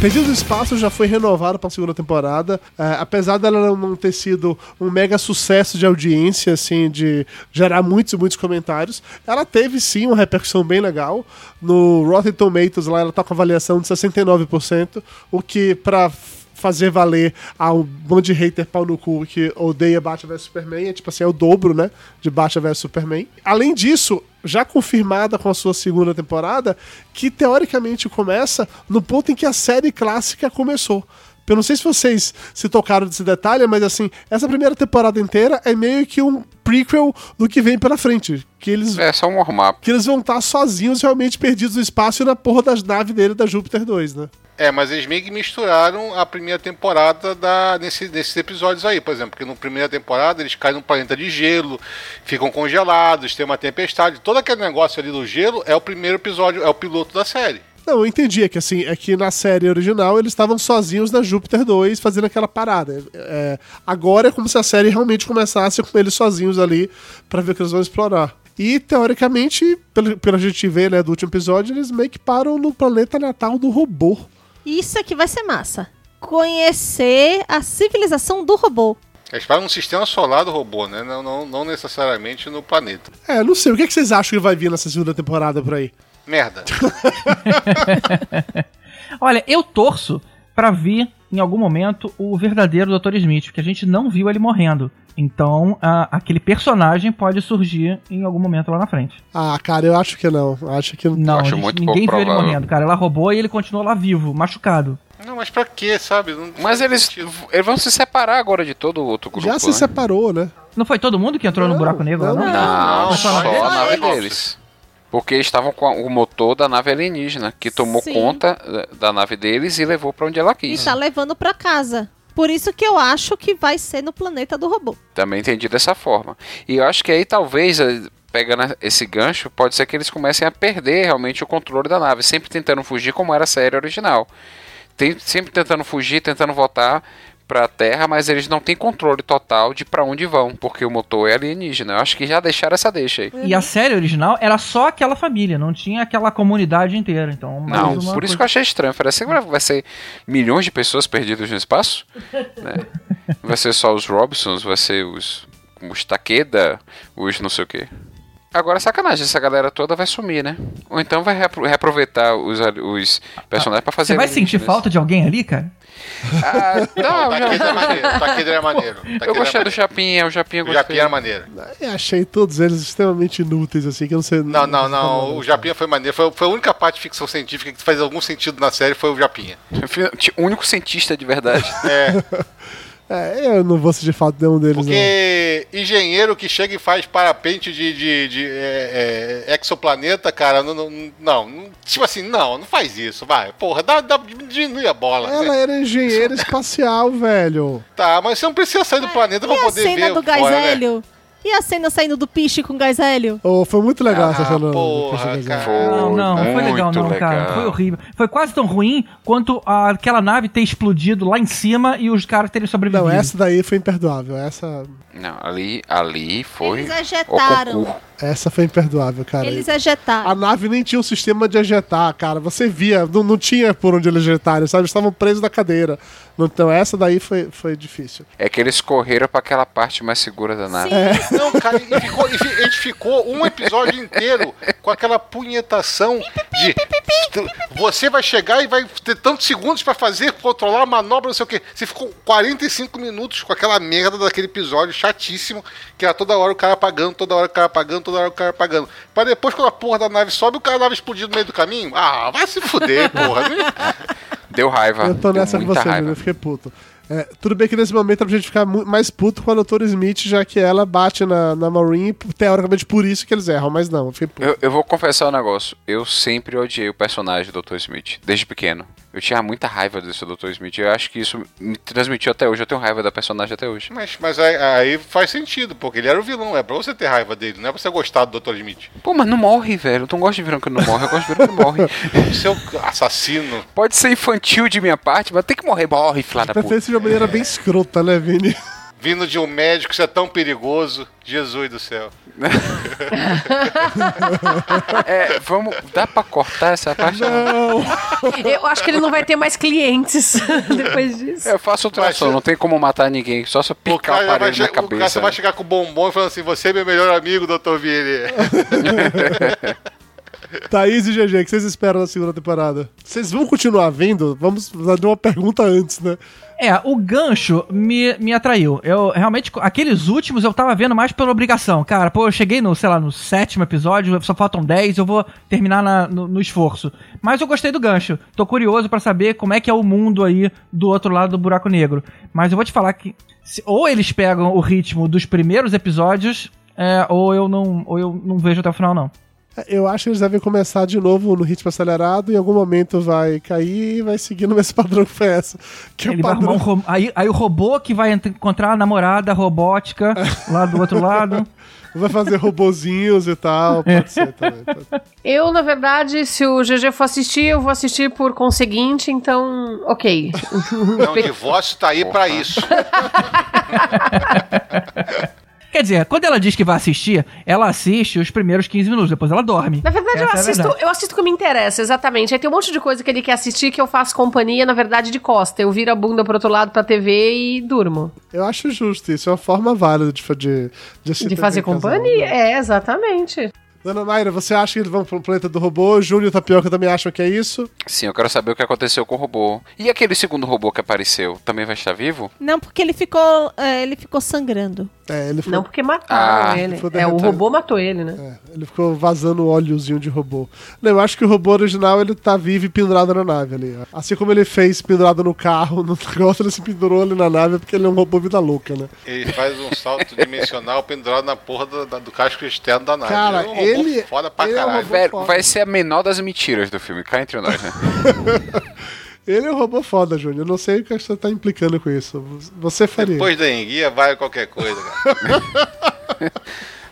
Speaker 2: Perdidos no Espaço já foi renovado para a segunda temporada. É, apesar dela não ter sido um mega sucesso de audiência, assim, de gerar muitos e muitos comentários, ela teve sim uma repercussão bem legal. No Rotten Tomatoes lá ela tá com avaliação de 69%, o que para fazer valer a um monte de hater pau no cu que odeia Batman vs Superman, é tipo assim, é o dobro, né, de Batman vs Superman. Além disso, já confirmada com a sua segunda temporada, que teoricamente começa no ponto em que a série clássica começou. Eu não sei se vocês se tocaram desse detalhe, mas assim, essa primeira temporada inteira é meio que um prequel do que vem pela frente. Que eles,
Speaker 6: É só um warm-up.
Speaker 2: que eles vão estar sozinhos, realmente perdidos no espaço e na porra das naves dele da Júpiter 2, né?
Speaker 4: É, mas eles meio que misturaram a primeira temporada da, nesse, nesses episódios aí, por exemplo, porque na primeira temporada eles caem num planeta de gelo, ficam congelados, tem uma tempestade, todo aquele negócio ali do gelo é o primeiro episódio, é o piloto da série.
Speaker 2: Não, eu entendi, é que assim, é que na série original eles estavam sozinhos na Júpiter 2 fazendo aquela parada. É, agora é como se a série realmente começasse com eles sozinhos ali pra ver o que eles vão explorar. E, teoricamente, pelo, pelo a gente vê né, do último episódio, eles meio que param no planeta natal do robô.
Speaker 3: Isso aqui vai ser massa. Conhecer a civilização do robô.
Speaker 4: Eles param no sistema solar do robô, né? Não, não, não necessariamente no planeta.
Speaker 2: É, não sei, o que, é que vocês acham que vai vir nessa segunda temporada por aí?
Speaker 4: Merda.
Speaker 5: Olha, eu torço pra vir em algum momento o verdadeiro Dr. Smith, porque a gente não viu ele morrendo. Então, a- aquele personagem pode surgir em algum momento lá na frente.
Speaker 2: Ah, cara, eu acho que não. Acho que
Speaker 5: Não,
Speaker 6: acho
Speaker 5: gente- ninguém viu ele morrendo, cara. Ela roubou e ele continuou lá vivo, machucado.
Speaker 4: Não, mas pra quê, sabe? Não
Speaker 6: Mas eles, eles vão se separar agora de todo o outro grupo.
Speaker 2: já se
Speaker 6: né?
Speaker 2: separou, né?
Speaker 5: Não foi todo mundo que entrou no
Speaker 2: Não,
Speaker 5: buraco negro lá,
Speaker 2: não,
Speaker 5: não?
Speaker 6: Não,
Speaker 4: Não,
Speaker 6: só
Speaker 4: só
Speaker 6: nave
Speaker 4: Nossa.
Speaker 6: deles. Porque eles estavam com o motor da nave alienígena, que tomou
Speaker 3: Sim.
Speaker 6: conta eh, da nave deles e levou pra onde ela
Speaker 3: E
Speaker 6: quis.
Speaker 3: tá levando pra casa. Por isso que eu acho que vai ser no planeta do robô.
Speaker 6: Também entendi dessa forma. E eu acho que aí talvez, eh, pegando esse gancho, pode ser que eles comecem a perder realmente o controle da nave, sempre tentando fugir como era a série original. Tem, sempre tentando fugir, tentando voltar pra Terra, mas eles não têm controle total de pra onde vão, porque o motor é alienígena. Eu acho que já deixaram essa deixa aí.
Speaker 5: E a série original era só aquela família, não tinha aquela comunidade inteira. Então,
Speaker 6: Não, por isso que eu
Speaker 5: coisa-
Speaker 6: achei estranho. Parece que vai ser milhões de pessoas perdidas no espaço. né? Vai ser só os Robsons, vai ser os, os Takeda, os não sei o que. Agora, sacanagem, essa galera toda vai sumir, né? Ou então vai reapro- reaproveitar os, os personagens pra fazer.
Speaker 5: Você vai sentir
Speaker 6: alienígenas.
Speaker 5: falta de alguém ali, cara?
Speaker 6: Ah,
Speaker 4: Não,
Speaker 6: não,
Speaker 4: o Taqueda é
Speaker 6: já...
Speaker 4: maneiro. É maneiro. O Taqueda
Speaker 6: Eu gostei
Speaker 4: é
Speaker 6: do Japinha, o Japinha eu
Speaker 4: maneiro. O
Speaker 6: gostei.
Speaker 4: Japinha é maneiro.
Speaker 2: Eu achei todos eles extremamente inúteis, assim, que eu não sei.
Speaker 4: Não, não, não. O Japinha foi maneiro. Foi, foi a única parte de ficção científica que faz algum sentido na série foi o Japinha.
Speaker 6: O único cientista de verdade.
Speaker 4: É,
Speaker 2: É, eu não vou sentir falta de nenhum deles, não.
Speaker 4: porque engenheiro que chega e faz parapente de, de, de, é, é, exoplaneta, cara, não, não, não, não- Tipo assim, não, não faz isso, vai. Porra, dá, dá, diminui a bola. né?
Speaker 2: Ela era engenheira espacial, velho.
Speaker 4: Tá, mas você não precisa sair do planeta
Speaker 3: E
Speaker 4: pra
Speaker 3: a
Speaker 4: poder ver
Speaker 3: cena do gás
Speaker 4: fora, né?
Speaker 3: E a cena saindo do piche com gás hélio?
Speaker 2: Oh, foi muito legal
Speaker 4: Ah,
Speaker 2: essa cena. do
Speaker 4: porra, cara.
Speaker 6: Foi
Speaker 5: Não, não, não foi legal não, cara.
Speaker 6: legal.
Speaker 5: Foi horrível. Foi quase tão ruim quanto a- aquela nave ter explodido lá em cima e os caras terem sobrevivido.
Speaker 2: Não, essa daí foi imperdoável. Essa,
Speaker 6: Não, ali, ali foi.
Speaker 3: Eles ejetaram.
Speaker 2: essa foi imperdoável, cara.
Speaker 3: Eles
Speaker 2: A
Speaker 3: ejetaram.
Speaker 2: nave nem tinha um sistema de ejetar, cara. Você via, não, não tinha por onde eles ejetarem, sabe? Eles estavam presos na cadeira. Então essa daí foi, foi difícil.
Speaker 6: É que eles correram pra aquela parte mais segura da nave.
Speaker 3: Sim.
Speaker 4: Não, cara, e ficou, e fi- a gente ficou um episódio inteiro com aquela punhetação de. Você vai chegar e vai ter tantos segundos pra fazer, controlar a manobra, não sei o quê. Você ficou 45 minutos com aquela merda daquele episódio chatíssimo, que era toda hora o cara apagando, toda hora o cara apagando, toda hora o cara apagando. Pra depois, quando a porra da nave sobe, o cara a nave explodir no meio do caminho. Ah, vai se fuder, porra.
Speaker 6: Deu raiva.
Speaker 2: Eu tô nessa com você,
Speaker 6: raiva.
Speaker 2: Eu fiquei puto. É, tudo bem que nesse momento é pra gente ficar mais puto com a Doutora Smith, já que ela bate na, na Maureen, teoricamente por isso que eles erram, mas não, eu.
Speaker 6: Eu, eu vou confessar um negócio. Eu sempre odiei o personagem do Dr. Smith, desde pequeno. Eu tinha muita raiva desse Dr. Smith. Eu acho que isso me transmitiu até hoje. Eu tenho raiva da personagem até hoje.
Speaker 4: Mas, mas aí, aí faz sentido, porque ele era o vilão. É pra você ter raiva dele, não é pra você gostar do Dr. Smith.
Speaker 6: Pô, mas não morre, velho. Eu não gosto de vilão que não morre. Eu gosto de vilão que morre.
Speaker 4: Seu assassino.
Speaker 6: Pode ser infantil de minha parte, mas tem que morrer. Morre, filha da puta.
Speaker 2: Preferência de uma maneira bem escrota, né, Vini?
Speaker 4: Vindo de um médico, isso é tão perigoso. Jesus do céu.
Speaker 6: É, vamos. Dá pra cortar essa parte?
Speaker 2: Não.
Speaker 7: Eu acho que ele não vai ter mais clientes depois disso.
Speaker 6: Eu faço ultrassom,
Speaker 4: Mas-
Speaker 6: não tem como matar ninguém, só se eu
Speaker 4: O
Speaker 6: picar o
Speaker 4: vai
Speaker 6: aparelho na
Speaker 4: o cara
Speaker 6: cabeça.
Speaker 4: vai chegar com bombom e falando assim: Você é meu melhor amigo, Dr. Vini.
Speaker 2: Thaís e GG, o que vocês esperam na segunda temporada? Vocês vão continuar vendo? Vamos fazer uma pergunta antes, né?
Speaker 5: É, o gancho me, me atraiu. Eu realmente, aqueles últimos eu tava vendo mais pela obrigação. Cara, pô, eu cheguei no, sei lá, no sétimo episódio, só faltam 10, eu vou terminar na- no, no esforço. Mas eu gostei do gancho. Tô curioso pra saber como é que é o mundo aí do outro lado do buraco negro. Mas eu vou te falar que se- ou eles pegam o ritmo dos primeiros episódios, é, ou eu não, ou eu não vejo até o final, não.
Speaker 2: Eu acho que eles devem começar de novo no ritmo acelerado e em algum momento vai cair e vai seguir no mesmo padrão que foi essa. Que é o
Speaker 5: Ele vai arrumar
Speaker 2: padrão.
Speaker 5: um ro- aí, aí o robô que vai encontrar a namorada robótica lá do outro lado.
Speaker 2: Vai fazer robozinhos e tal. Pode ser também. pode.
Speaker 7: Eu, na verdade, se o GG for assistir, eu vou assistir por conseguinte, então, ok.
Speaker 4: Não, o divórcio tá aí pra isso.
Speaker 5: Quer dizer, quando ela diz que vai assistir, ela assiste os primeiros 15 minutos, depois ela dorme.
Speaker 7: Na verdade, eu
Speaker 5: é
Speaker 7: assisto,
Speaker 5: verdade.
Speaker 7: eu assisto o que me interessa, exatamente. Aí tem um monte de coisa que ele quer assistir que eu faço companhia, na verdade, de costa. Eu viro a bunda pro outro lado pra TV e durmo.
Speaker 2: Eu acho justo isso. É uma forma válida de, de, de, assistir
Speaker 7: De fazer
Speaker 2: casal,
Speaker 7: companhia.
Speaker 2: né?
Speaker 7: É, exatamente.
Speaker 2: Dona Naira, você acha que eles vão pro planeta do robô? Júnior e Tapioca também acham que é isso?
Speaker 6: Sim, eu quero saber o que aconteceu com o robô. E aquele segundo robô que apareceu, também vai estar vivo?
Speaker 3: Não, porque ele ficou, é, ele ficou sangrando.
Speaker 2: É, ele
Speaker 7: Não
Speaker 2: ficou,
Speaker 7: porque mataram
Speaker 6: Ah,
Speaker 7: ele.
Speaker 2: foi
Speaker 7: É, o robô matou ele, né?
Speaker 2: é, ele ficou vazando óleozinho de robô. Não, eu acho que o robô original ele tá vivo e pendurado na nave ali. Assim como ele fez pendurado no carro, no negócio, ele se pendurou ali na nave porque ele é um robô vida louca, né?
Speaker 4: Ele faz um salto dimensional pendurado na porra do, do casco externo da nave.
Speaker 2: Cara,
Speaker 4: é um robô
Speaker 2: ele-
Speaker 4: foda pra
Speaker 2: ele é um
Speaker 4: caralho.
Speaker 2: robô-
Speaker 6: Velho,
Speaker 2: foda.
Speaker 6: vai ser a menor das mentiras do filme, cá entre nós, né?
Speaker 2: Ele é um robô foda, Júnior. Eu não sei o que você tá implicando com isso. Você faria.
Speaker 4: Depois da enguia, vai qualquer coisa, cara.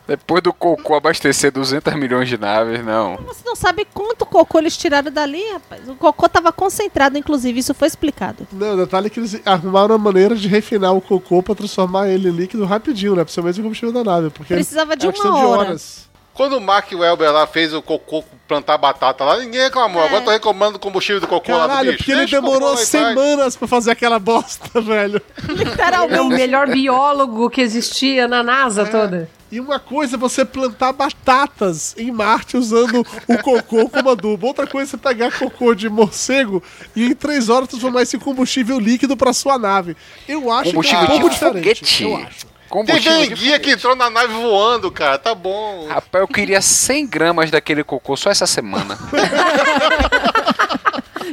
Speaker 6: Depois do cocô abastecer 200 milhões de naves, não.
Speaker 3: Você não sabe quanto cocô eles tiraram dali, rapaz. O cocô tava concentrado, inclusive, isso foi explicado.
Speaker 2: Não, o detalhe é que eles arrumaram uma maneira de refinar o cocô pra transformar ele em líquido rapidinho, né? Pra ser o mesmo combustível da nave. Porque
Speaker 3: Precisava de
Speaker 2: é
Speaker 3: uma
Speaker 2: questão
Speaker 3: hora.
Speaker 2: horas.
Speaker 4: Quando o Mark Welber lá fez o cocô plantar batata lá, ninguém reclamou.
Speaker 3: É.
Speaker 4: Agora tô reclamando do combustível do cocô lá do
Speaker 2: Caralho,
Speaker 4: bicho.
Speaker 2: porque ele
Speaker 4: Deixa
Speaker 2: demorou semanas pra fazer aquela bosta, velho.
Speaker 7: É o
Speaker 3: Literalmente.
Speaker 7: melhor biólogo que existia na NASA toda.
Speaker 2: E uma coisa é você plantar batatas em Marte usando o cocô como adubo. Outra coisa é você pegar cocô de morcego e em três horas transformar esse combustível líquido pra sua nave. Eu acho
Speaker 6: Combustível
Speaker 2: que é um pouco diferente.
Speaker 6: foguete.
Speaker 2: Eu acho.
Speaker 4: Teve
Speaker 6: Combustível de
Speaker 4: enguia que entrou na nave voando, cara. Tá bom.
Speaker 6: Rapaz, eu queria 100 gramas daquele cocô só essa semana.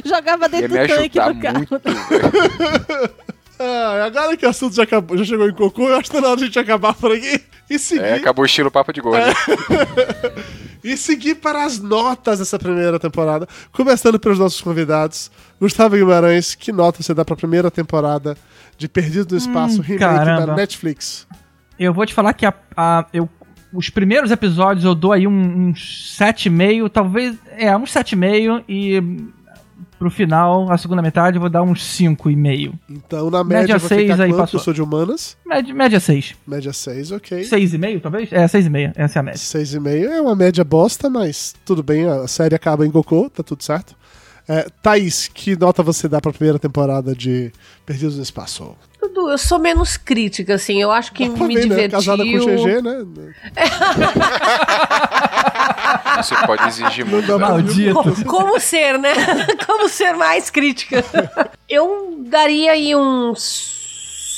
Speaker 3: Jogava dentro do tanque do carro.
Speaker 6: muito.
Speaker 2: Ah, agora que o assunto já, acabou, já chegou em cocô, eu acho que tá na hora de a gente acabar por aqui e seguir,
Speaker 6: É, acabou o estilo papo de gordo.
Speaker 2: e seguir para as notas dessa primeira temporada. Começando pelos nossos convidados. Gustavo Guimarães, que nota você dá pra primeira temporada de Perdido no Espaço, remake
Speaker 5: caramba.
Speaker 2: da Netflix?
Speaker 5: Eu vou te falar que a, a- eu, os primeiros episódios eu dou aí um, uns 7,5, talvez. É, uns 7,5 e hum, pro final, a segunda metade, eu vou dar uns 5,5.
Speaker 2: Então, na
Speaker 5: Média
Speaker 2: média, vai
Speaker 5: seis
Speaker 2: ficar
Speaker 5: aí,
Speaker 2: quanto?
Speaker 5: passou.
Speaker 2: Eu sou de humanas.
Speaker 5: Média, média 6.
Speaker 2: Média 6, ok.
Speaker 5: 6,5, talvez? É, 6,5. Essa é a média.
Speaker 2: 6,5 é uma média bosta, mas tudo bem, a série acaba em cocô, tá tudo certo. É, Thaís, que nota você dá pra primeira temporada de Perdidos no Espaço?
Speaker 7: Dudu, eu sou menos crítica, assim. Eu acho que
Speaker 2: Dá pra
Speaker 7: me
Speaker 2: ver, né?
Speaker 7: divertiu.
Speaker 2: Casada com o GG, né?
Speaker 6: Você pode exigir muito.
Speaker 2: pra-
Speaker 5: Maldito.
Speaker 7: Co- Como ser, né? Como ser mais crítica. Eu daria aí uns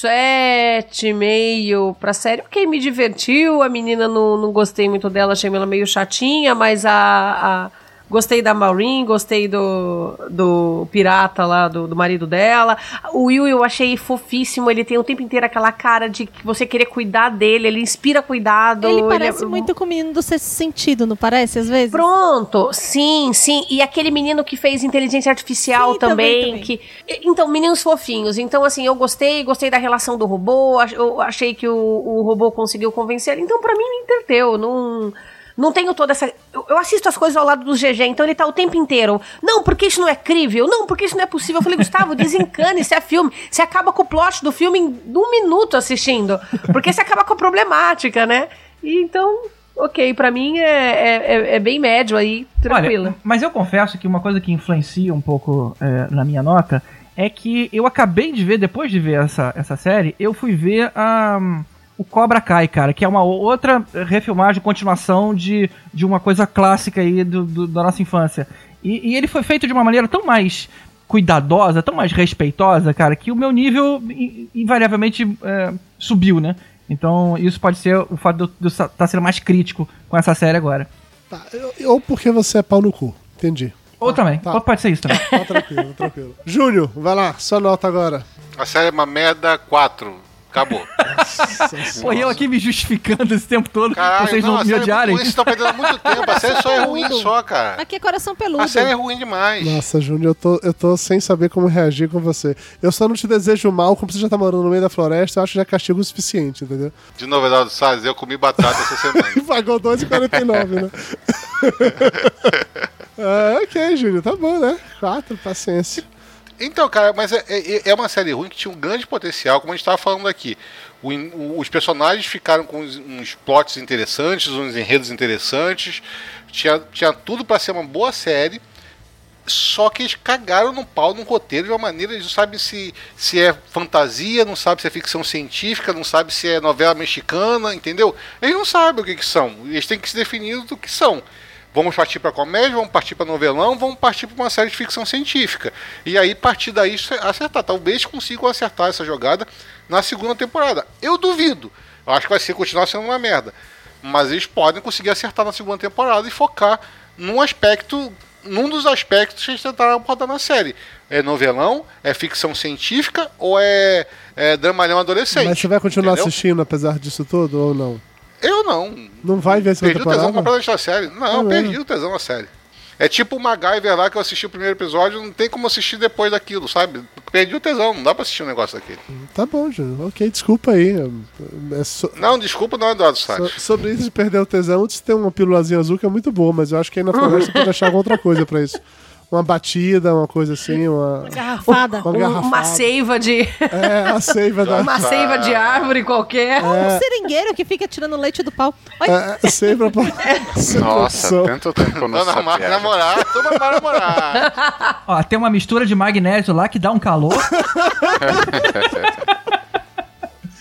Speaker 7: sete e meio pra série. Ok, me divertiu. A menina não, não gostei muito dela, achei ela meio chatinha, mas a. a- Gostei da Maureen, gostei do, do pirata lá, do, do marido dela. O Will eu achei fofíssimo, ele tem o tempo inteiro aquela cara de que você querer cuidar dele, ele inspira cuidado.
Speaker 3: Ele
Speaker 7: é-
Speaker 3: parece muito com o menino do sexto sentido, não parece, às vezes?
Speaker 7: Pronto, sim, sim. E aquele menino que fez inteligência artificial
Speaker 3: Sim,
Speaker 7: também,
Speaker 3: também,
Speaker 7: que então meninos fofinhos. Então assim, eu gostei, gostei da relação do robô. Eu achei que o, o robô conseguiu convencer. Então pra mim me entreteu. Não não tenho toda essa. Eu, eu assisto as coisas ao lado do GG, então ele tá o tempo inteiro. Não, porque isso não é crível. Não, porque isso não é possível. Eu falei, Gustavo, desencane, isso é filme. Você acaba com o plot do filme em um minuto assistindo. Porque você acaba com a problemática, né? E então, ok, pra mim é, é, é- é bem médio aí, tranquilo.
Speaker 5: Olha, mas eu confesso que uma coisa que influencia um pouco é, na minha nota é que eu acabei de ver, depois de ver essa, essa série, eu fui ver a, o Cobra Kai, cara, que é uma outra refilmagem, continuação de, de uma coisa clássica aí do, do- da nossa infância. E, e ele foi feito de uma maneira tão mais cuidadosa, tão mais respeitosa, cara, que o meu nível invariavelmente é, subiu, né? Então isso pode ser o fato de eu estar sendo mais crítico com essa série agora.
Speaker 2: Tá, ou porque você é pau no cu. Entendi.
Speaker 5: Ou também,
Speaker 2: tá.
Speaker 5: ou pode ser isso também.
Speaker 2: Tá tranquilo, tranquilo. Júnior, vai lá, sua nota agora.
Speaker 4: A série é uma merda 4. Acabou.
Speaker 5: Pô, e eu aqui me justificando esse tempo todo,
Speaker 4: Caralho,
Speaker 5: vocês não,
Speaker 4: a
Speaker 5: me odiarem.
Speaker 4: Vocês estão perdendo muito tempo. A série só é ruim só, cara.
Speaker 3: Aqui é coração peludo.
Speaker 4: A série é ruim demais.
Speaker 2: Nossa, Júnior, eu tô, eu tô sem saber como reagir com você. Eu só não te desejo mal, como você já tá morando no meio da floresta, eu acho que já castigo o suficiente, entendeu?
Speaker 4: De novo, Eduardo Salles, eu comi batata essa semana.
Speaker 2: E pagou 2,49, né? ah, ok, Júnior, tá bom, né? Quatro, paciência.
Speaker 4: Então, cara, mas é, é, é uma série ruim que tinha um grande potencial, como a gente estava falando aqui. O o- os personagens ficaram com uns, uns plots interessantes, uns enredos interessantes. Tinha, tinha tudo para ser uma boa série. Só que eles cagaram no pau no roteiro de uma maneira, eles não sabem se, se é fantasia, não sabem se é ficção científica, não sabem se é novela mexicana, entendeu? Eles não sabem o que, que são. Eles têm que se definir do que são. Vamos partir para comédia, vamos partir para novelão, vamos partir para uma série de ficção científica. E aí, partir daí, acertar. Talvez consigam acertar essa jogada na segunda temporada. Eu duvido. Eu acho que vai ser continuar sendo uma merda. Mas eles podem conseguir acertar na segunda temporada e focar num aspecto, num dos aspectos que eles tentaram abordar na série. É novelão, é ficção científica ou é, é dramalhão adolescente.
Speaker 2: Mas você vai continuar
Speaker 4: entendeu?
Speaker 2: assistindo apesar disso tudo ou não?
Speaker 4: Eu não.
Speaker 2: Não vai ver segunda
Speaker 4: Perdi o tesão completamente da série. Não,
Speaker 2: É
Speaker 4: perdi
Speaker 2: mesmo?
Speaker 4: o tesão da série. É tipo o MacGyver lá que eu assisti o primeiro episódio, não tem como assistir depois daquilo, sabe? Perdi o tesão, não dá pra assistir um negócio daquele.
Speaker 2: Tá bom, Júnior. Ok, desculpa aí. É so-
Speaker 4: Não, desculpa, não, Eduardo
Speaker 2: so-
Speaker 4: Salles.
Speaker 2: sobre isso de perder o tesão, você tem uma pílulazinha azul que é muito boa, mas eu acho que aí na floresta você pode achar alguma outra coisa pra isso. Uma batida, uma coisa assim, uma.
Speaker 3: Garrafada.
Speaker 2: Uma
Speaker 7: Um-
Speaker 2: garrafada.
Speaker 7: uma seiva de.
Speaker 2: É, a seiva da.
Speaker 7: uma seiva de árvore qualquer.
Speaker 3: Um seringueiro que fica tirando leite do pau. Oi,
Speaker 2: É, seiva pra. sem
Speaker 6: Nossa, tanto tempo que eu não
Speaker 4: mas namorar, tô namorando namorar.
Speaker 5: Ó, tem uma mistura de magnésio lá que dá um calor.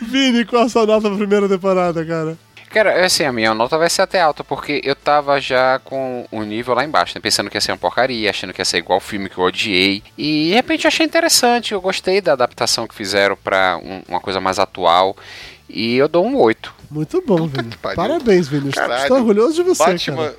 Speaker 2: Vini, qual a sua nota pra primeira temporada, cara?
Speaker 6: Cara, é assim, a minha nota vai ser até alta, porque eu tava já com o nível lá embaixo, né? Pensando que ia ser uma porcaria, achando que ia ser igual o filme que eu odiei. E de repente eu achei interessante, eu gostei da adaptação que fizeram pra um- uma coisa mais atual. E eu dou um 8.
Speaker 2: Muito bom,
Speaker 4: Puta
Speaker 2: Vini. Parabéns, Vini.
Speaker 4: Caralho.
Speaker 2: Estou orgulhoso de você,
Speaker 4: Batman,
Speaker 2: cara.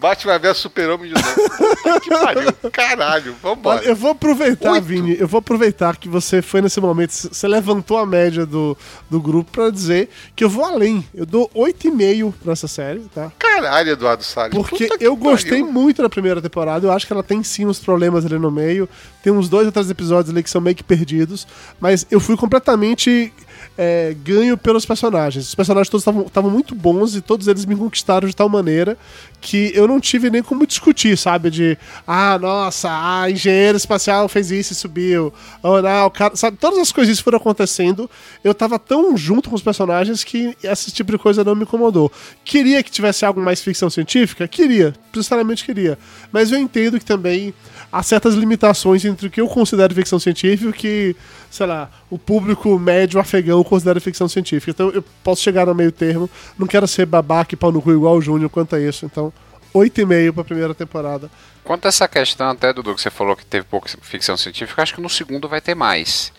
Speaker 4: Batman vs Super-Homem de novo. Que pariu. Caralho, vambora.
Speaker 2: eu vou aproveitar,
Speaker 4: Oito.
Speaker 2: Vini, eu vou aproveitar que você foi nesse momento, você levantou a média do, do grupo pra dizer que eu vou além. Eu dou 8,5 pra essa série, tá?
Speaker 4: Caralho, Eduardo Salles.
Speaker 2: Porque eu gostei
Speaker 4: pariu.
Speaker 2: muito da primeira temporada, eu acho que ela tem sim uns problemas ali no meio, tem uns dois ou três episódios ali que são meio que perdidos, mas eu fui completamente é, ganho pelos personagens. Os personagens todos estavam muito bons e todos eles me conquistaram de tal maneira que eu não tive nem como discutir, sabe? De, ah, nossa, a engenheiro espacial fez isso e subiu. Ou não, o cara, sabe? Todas as coisas foram acontecendo. Eu tava tão junto com os personagens que esse tipo de coisa não me incomodou. Queria que tivesse algo mais ficção científica? Queria, sinceramente queria. Mas eu entendo que também há certas limitações entre o que eu considero ficção científica e o que, sei lá, o público médio afegão considera ficção científica. Então eu posso chegar no meio termo, não quero ser babaca e pau no cu igual o Júnior quanto a isso. Então, 8,5 pra primeira temporada.
Speaker 6: Quanto a essa questão até, Dudu, que você falou que teve pouca ficção científica, acho que no segundo vai ter mais.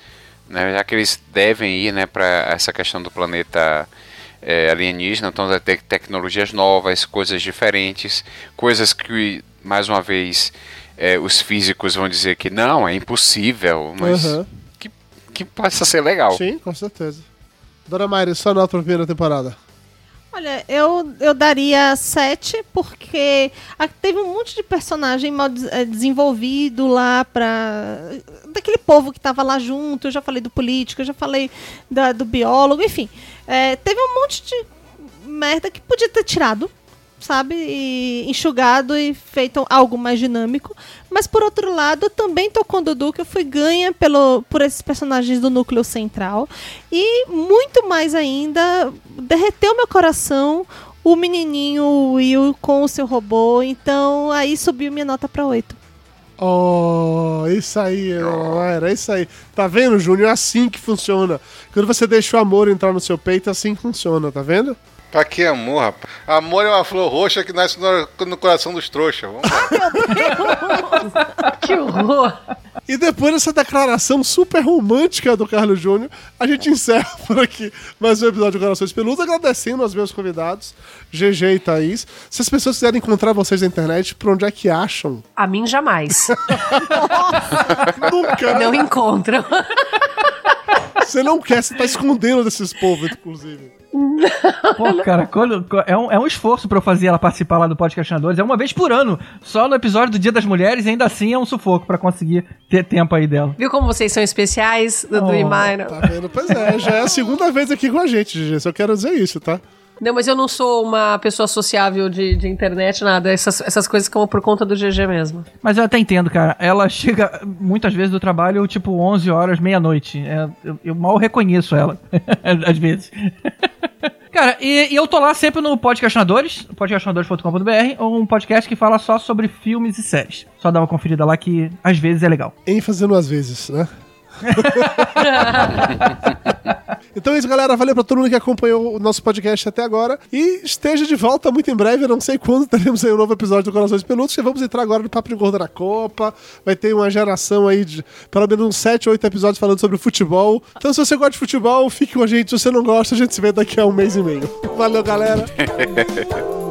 Speaker 6: Né? Já que eles devem ir né, para essa questão do planeta é, alienígena, então vai ter tecnologias novas, coisas diferentes, coisas que, mais uma vez, é, os físicos vão dizer que não, é impossível, mas
Speaker 2: Uhum.
Speaker 6: que, que possa ser legal.
Speaker 2: Sim, com certeza. Dona Mayra, só nota pra primeira temporada.
Speaker 3: Olha, eu, eu daria 7, porque a- teve um monte de personagem mal des- eh, desenvolvido lá pra. daquele povo que tava lá junto. Eu já falei do político, eu já falei da- do biólogo, enfim. Eh, teve um monte de merda que podia ter tirado, sabe? E enxugado e feito algo mais dinâmico. Mas por outro lado, também tô com o Dudu, que eu fui ganha pelo, por esses personagens do núcleo central. E muito mais ainda, derreteu meu coração o menininho Will com o seu robô. Então aí subiu minha nota pra 8.
Speaker 2: Oh, isso aí, é isso aí. Tá vendo, Júnior? É assim que funciona. Quando você deixa o amor entrar no seu peito, é assim funciona, tá vendo?
Speaker 4: Pra que amor, rapaz? Amor é uma flor roxa que nasce no, no coração dos trouxas. Vamos lá.
Speaker 7: Que horror.
Speaker 2: E depois dessa declaração super romântica do Carlos Júnior, a gente encerra por aqui mais um episódio de Corações Peludos, agradecendo aos meus convidados, GG e Thaís. Se as pessoas quiserem encontrar vocês na internet, por onde é que acham?
Speaker 7: A mim jamais.
Speaker 2: Nunca, né?
Speaker 7: Não encontram.
Speaker 2: Você não quer, você tá escondendo desses povos, inclusive.
Speaker 5: Pô, cara, quando- é, um, é um esforço pra eu fazer ela participar lá do Podcastinadores. É uma vez por ano. Só no episódio do Dia das Mulheres, e ainda assim é um sufoco pra conseguir ter tempo aí dela.
Speaker 7: Viu como vocês são especiais, Dudu
Speaker 5: Oh,
Speaker 7: e Mayra?
Speaker 2: Tá vendo? Pois é, já é a segunda vez aqui com a gente, GG. Só quero dizer isso, tá?
Speaker 7: Não, mas eu não sou uma pessoa sociável de, de internet, nada. Essas, essas coisas ficam por conta do GG mesmo.
Speaker 5: Mas eu até entendo, cara. Ela chega muitas vezes do trabalho, tipo, 11 horas, meia-noite. É, eu, eu mal reconheço ela, às vezes. Cara, e, e eu tô lá sempre no Podcastinadores, podcastinadores.com.br, um podcast que fala só sobre filmes e séries. Só dá uma conferida lá que às vezes é legal.
Speaker 2: ênfase no às vezes, né? então é isso, galera. Valeu pra todo mundo que acompanhou o nosso podcast até agora. E esteja de volta muito em breve. Eu não sei quando teremos aí um novo episódio do Corações Peludos. Que vamos entrar agora no Papo de Gordo da Copa. Vai ter uma geração aí de pelo menos uns 7, 8 episódios falando sobre futebol. Então, se você gosta de futebol, fique com a gente. Se você não gosta, a gente se vê daqui a um mês e meio. Valeu, galera.